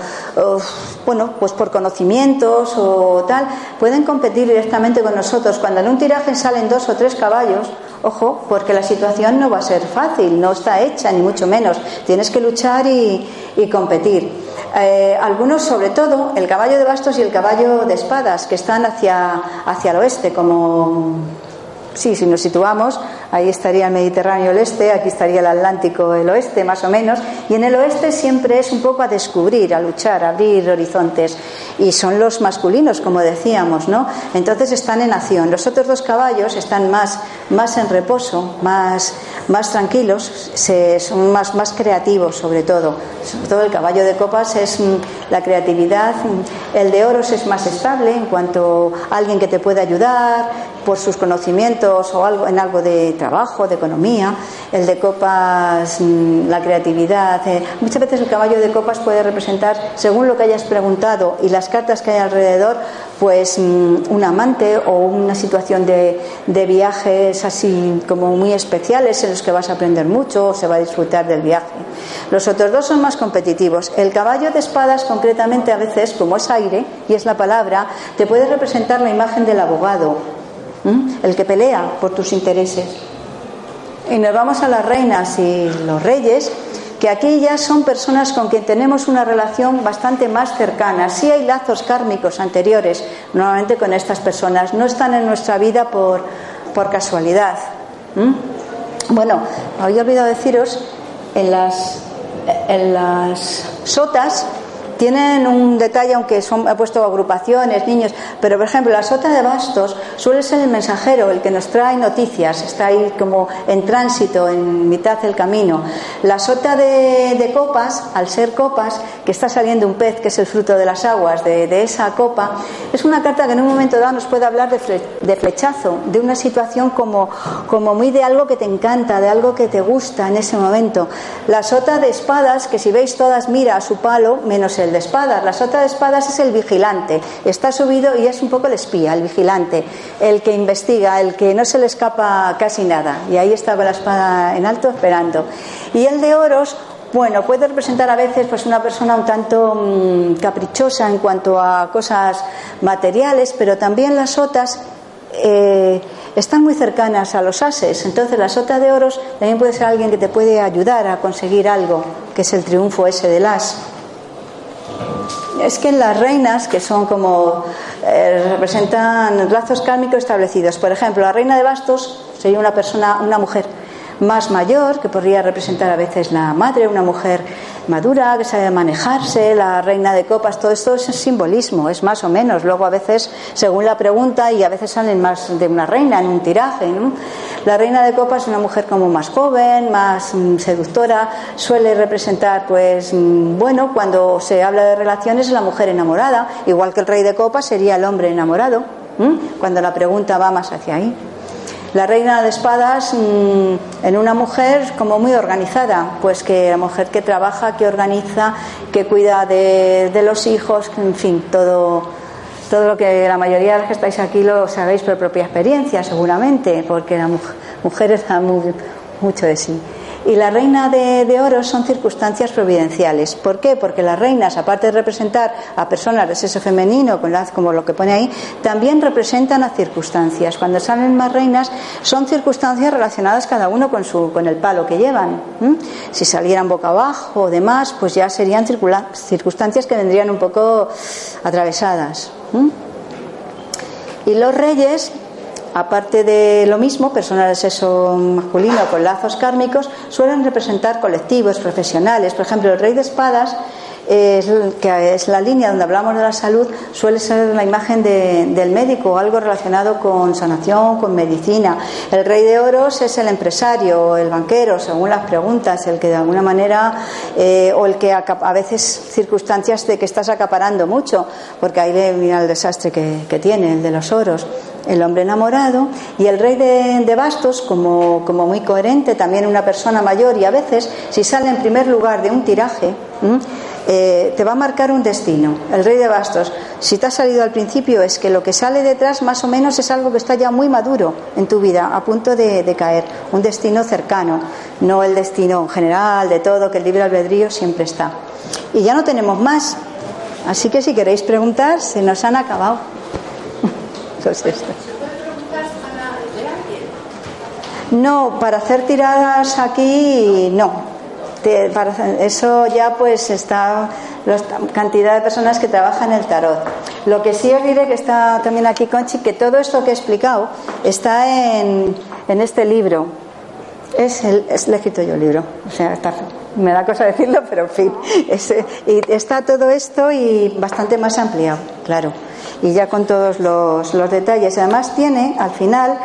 bueno, pues por conocimientos o tal, pueden competir directamente con nosotros. Cuando en un tiraje salen dos o tres caballos, ojo, porque la situación no va a ser fácil, no está hecha, ni mucho menos. Tienes que luchar y, competir. Eh, algunos, sobre todo, el caballo de bastos y el caballo de espadas, que están hacia, hacia el oeste, como sí, si nos situamos, ahí estaría el Mediterráneo el este, aquí estaría el Atlántico el oeste, más o menos, y en el oeste siempre es un poco a descubrir, a luchar, a abrir horizontes, y son los masculinos, como decíamos, ¿no? Entonces están en acción. Los otros dos caballos están más, más en reposo, más, más tranquilos, son más, más creativos, sobre todo. Sobre todo el caballo de copas es mm, la creatividad, mm, el de oros es más estable en cuanto a alguien que te puede ayudar por sus conocimientos o algo, en algo de trabajo, de economía, el de copas, mm, la creatividad. Eh, muchas veces el caballo de copas puede representar, según lo que hayas preguntado y las cartas que hay alrededor, pues mm, un amante o una situación de, de viajes así como muy especiales en los que vas a aprender mucho o se va a disfrutar del viaje. Los otros dos son más competitivos. El caballo de espadas, concretamente, a veces, como es aire y es la palabra, te puede representar la imagen del abogado, el que pelea por tus intereses. Y nos vamos a las reinas y los reyes, que aquí ya son personas con quien tenemos una relación bastante más cercana. Sí hay lazos kármicos anteriores, normalmente con estas personas, no están en nuestra vida por, por casualidad. Bueno, había olvidado deciros, en las, en las sotas tienen un detalle, aunque son, he puesto agrupaciones, niños, pero por ejemplo, la sota de bastos suele ser el mensajero, el que nos trae noticias, está ahí como en tránsito, en mitad del camino. La sota de, copas, al ser copas, que está saliendo un pez, que es el fruto de las aguas, de, esa copa, es una carta que en un momento dado nos puede hablar de, flechazo, de una situación como, como muy de algo que te encanta, de algo que te gusta en ese momento. La sota de espadas, que si veis todas mira a su palo, menos el de espadas. La sota de espadas es el vigilante, está subido y es un poco el espía, el vigilante, el que investiga, el que no se le escapa casi nada. Y ahí está con la espada en alto esperando. Y el de oros, bueno, puede representar a veces pues una persona un tanto mm, caprichosa en cuanto a cosas materiales, pero también las sotas eh, están muy cercanas a los ases. Entonces la sota de oros también puede ser alguien que te puede ayudar a conseguir algo, que es el triunfo ese del as. Es que las reinas, que son como eh, representan lazos kármicos establecidos, por ejemplo, la reina de bastos sería una persona, una mujer más mayor, que podría representar a veces la madre, una mujer madura, que sabe manejarse, la reina de copas, todo esto es simbolismo, es más o menos. Luego a veces, según la pregunta, y a veces salen más de una reina en un tiraje. La reina de copas es una mujer como más joven, más mm, seductora, suele representar, pues, mm, bueno, cuando se habla de relaciones, la mujer enamorada, igual que el rey de copas sería el hombre enamorado, cuando la pregunta va más hacia ahí. La reina de espadas mm, en una mujer como muy organizada, pues que la mujer que trabaja, que organiza, que cuida de, los hijos, en fin, todo, todo lo que la mayoría de los que estáis aquí lo sabéis por propia experiencia, seguramente, porque la mujer, mujeres da mucho de sí. Y la reina de, oro son circunstancias providenciales. ¿Por qué? Porque las reinas, aparte de representar a personas de sexo femenino, como lo que pone ahí, también representan a circunstancias. Cuando salen más reinas, son circunstancias relacionadas cada uno con, su, con el palo que llevan. Si salieran boca abajo o demás, pues ya serían circunstancias que vendrían un poco atravesadas. Y los reyes aparte de lo mismo, personas de sexo masculino con lazos kármicos suelen representar colectivos, profesionales. Por ejemplo, el rey de espadas, que es la línea donde hablamos de la salud, suele ser la imagen del médico, algo relacionado con sanación, con medicina. El rey de oros es el empresario, el banquero, según las preguntas, el que de alguna manera, eh, o el que a, veces circunstancias de que estás acaparando mucho, porque ahí mira el desastre que, que tiene, el de los oros el hombre enamorado, y el rey de, bastos, como, como, muy coherente, también una persona mayor, y a veces, si sale en primer lugar de un tiraje, eh, te va a marcar un destino. El rey de bastos, si te ha salido al principio, es que lo que sale detrás más o menos es algo que está ya muy maduro en tu vida, a punto de, caer, un destino cercano, no el destino general de todo, que el libre albedrío siempre está. Y ya no tenemos más. Así que si queréis preguntar, se nos han acabado. No, para hacer tiradas aquí no. Eso ya pues está la cantidad de personas que trabajan el tarot. Lo que sí os diré que está también aquí Conchi, que todo esto que he explicado está en, en este libro. Es el, es, yo el libro, o sea, me da cosa decirlo, pero en fin. y está todo esto y bastante más ampliado, claro y ya con todos los, los detalles. Además tiene, al final,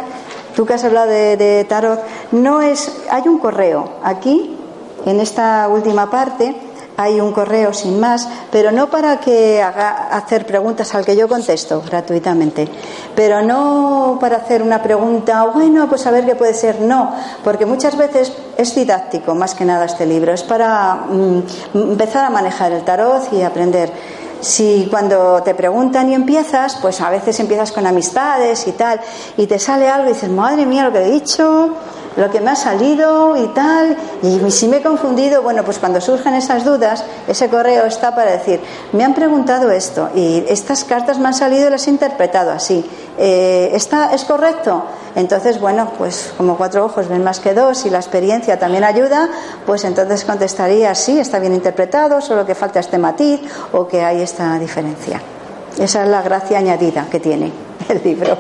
tú que has hablado de, tarot, no es, hay un correo aquí, en esta última parte, hay un correo sin más, pero no para que haga hacer preguntas al que yo contesto gratuitamente, pero no para hacer una pregunta, bueno, pues a ver qué puede ser, no, porque muchas veces es didáctico más que nada este libro, es para mm, empezar a manejar el tarot y aprender. Si cuando te preguntan y empiezas, pues a veces empiezas con amistades y tal, y te sale algo y dices, madre mía, lo que he dicho, lo que me ha salido y tal, y si me he confundido, bueno, pues cuando surgen esas dudas, ese correo está para decir, me han preguntado esto y estas cartas me han salido y las he interpretado así. Eh, ¿está, ¿Es correcto? Entonces, bueno, pues como cuatro ojos ven más que dos y la experiencia también ayuda, pues entonces contestaría sí, está bien interpretado, solo que falta este matiz o que hay esta diferencia. Esa es la gracia añadida que tiene el libro.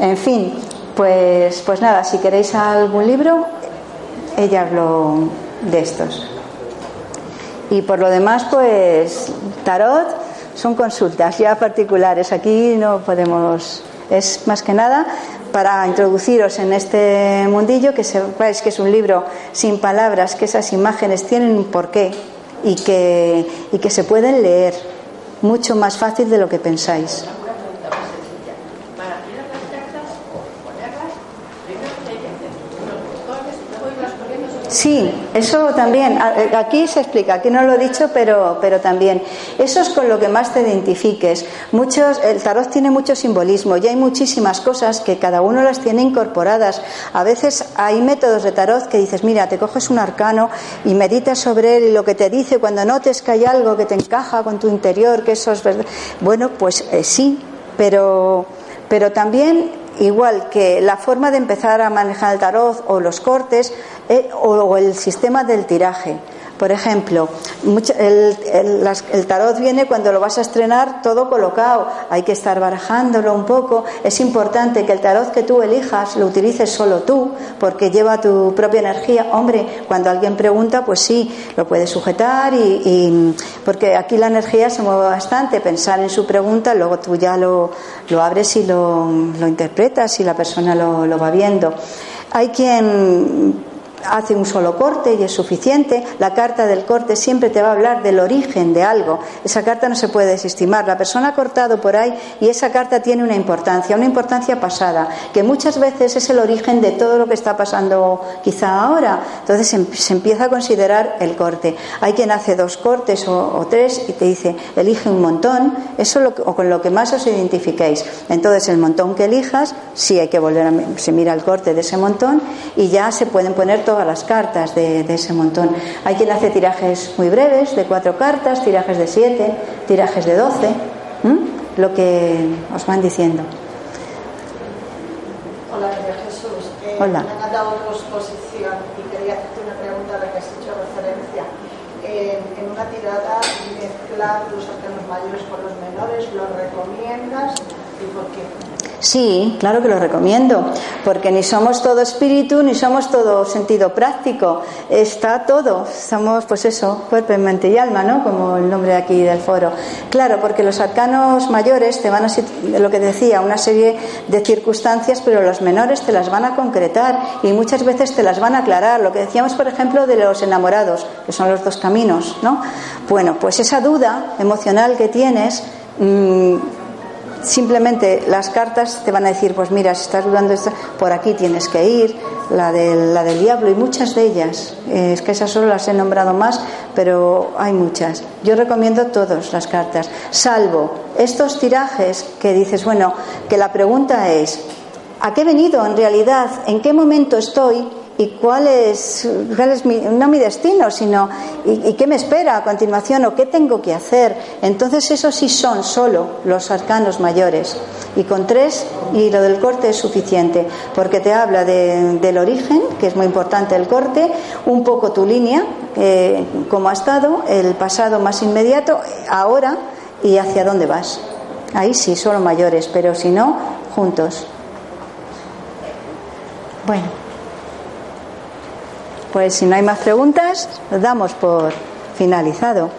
En fin, pues, pues nada, si queréis algún libro, ella habló de estos. Y por lo demás, pues tarot son consultas ya particulares. Aquí no podemos. Es más que nada para introduciros en este mundillo, que sepáis que es un libro sin palabras, que esas imágenes tienen un porqué y que, y que se pueden leer mucho más fácil de lo que pensáis. Sí, eso también. Eh, aquí se explica, aquí no lo he dicho, pero, pero también. Eso es con lo que más te identifiques. Muchos, el tarot tiene mucho simbolismo y hay muchísimas cosas que cada uno las tiene incorporadas. A veces hay métodos de tarot que dices, mira, te coges un arcano y meditas sobre él y lo que te dice cuando notes que hay algo que te encaja con tu interior, que eso es verdad. Bueno, pues eh, sí, pero, pero también igual que la forma de empezar a manejar el tarot o los cortes eh, o el sistema del tiraje. Por ejemplo, el, tarot viene cuando lo vas a estrenar todo colocado, hay que estar barajándolo un poco. Es importante que el tarot que tú elijas lo utilices solo tú, porque lleva tu propia energía. Hombre, cuando alguien pregunta, pues sí, lo puedes sujetar y, porque aquí la energía se mueve bastante. Pensar en su pregunta, luego tú ya lo, abres y lo, interpretas y la persona lo, lo va viendo. Hay quien hace un solo corte y es suficiente. La carta del corte siempre te va a hablar del origen de algo. Esa carta no se puede desestimar. La persona ha cortado por ahí y esa carta tiene una importancia, una importancia pasada, que muchas veces es el origen de todo lo que está pasando quizá ahora. Entonces se, empieza a considerar el corte. Hay quien hace dos cortes o, tres y te dice, elige un montón, eso o con lo que más os identifiquéis. Entonces el montón que elijas, sí hay que volver a, se mira el corte de ese montón y ya se pueden poner todas las cartas de, ese montón. Hay quien hace tirajes muy breves, de cuatro cartas, tirajes de siete, tirajes de doce, lo que os van diciendo. Hola, María Jesús. Eh, Hola. Me han dado tu exposición y quería hacerte una pregunta a la que has hecho referencia. Eh, en una tirada, mezclar los arcanos mayores con los menores, ¿lo recomiendas y por qué? Sí, claro que lo recomiendo, porque ni somos todo espíritu ni somos todo sentido práctico. Está todo, somos pues eso, cuerpo, mente y alma, ¿no? Como el nombre aquí del foro. Claro, porque los arcanos mayores te van a, lo que decía, una serie de circunstancias, pero los menores te las van a concretar y muchas veces te las van a aclarar. Lo que decíamos, por ejemplo, de los enamorados, que son los dos caminos, ¿no? Bueno, pues esa duda emocional que tienes. Simplemente las cartas te van a decir, pues mira, si estás dudando, por aquí tienes que ir, la del, la del diablo y muchas de ellas. Eh, es que esas solo las he nombrado más, pero hay muchas. Yo recomiendo todas las cartas, salvo estos tirajes que dices, bueno, que la pregunta es, ¿a qué he venido en realidad? ¿En qué momento estoy? Y cuál es, mi, no mi destino, sino y, qué me espera a continuación o qué tengo que hacer. Entonces esos sí son solo los arcanos mayores. Y con tres y lo del corte es suficiente, porque te habla del origen, que es muy importante el corte, un poco tu línea, eh, cómo ha estado, el pasado más inmediato, ahora y hacia dónde vas. Ahí sí, solo mayores, pero si no, juntos. Bueno. Pues si no hay más preguntas, damos por finalizado.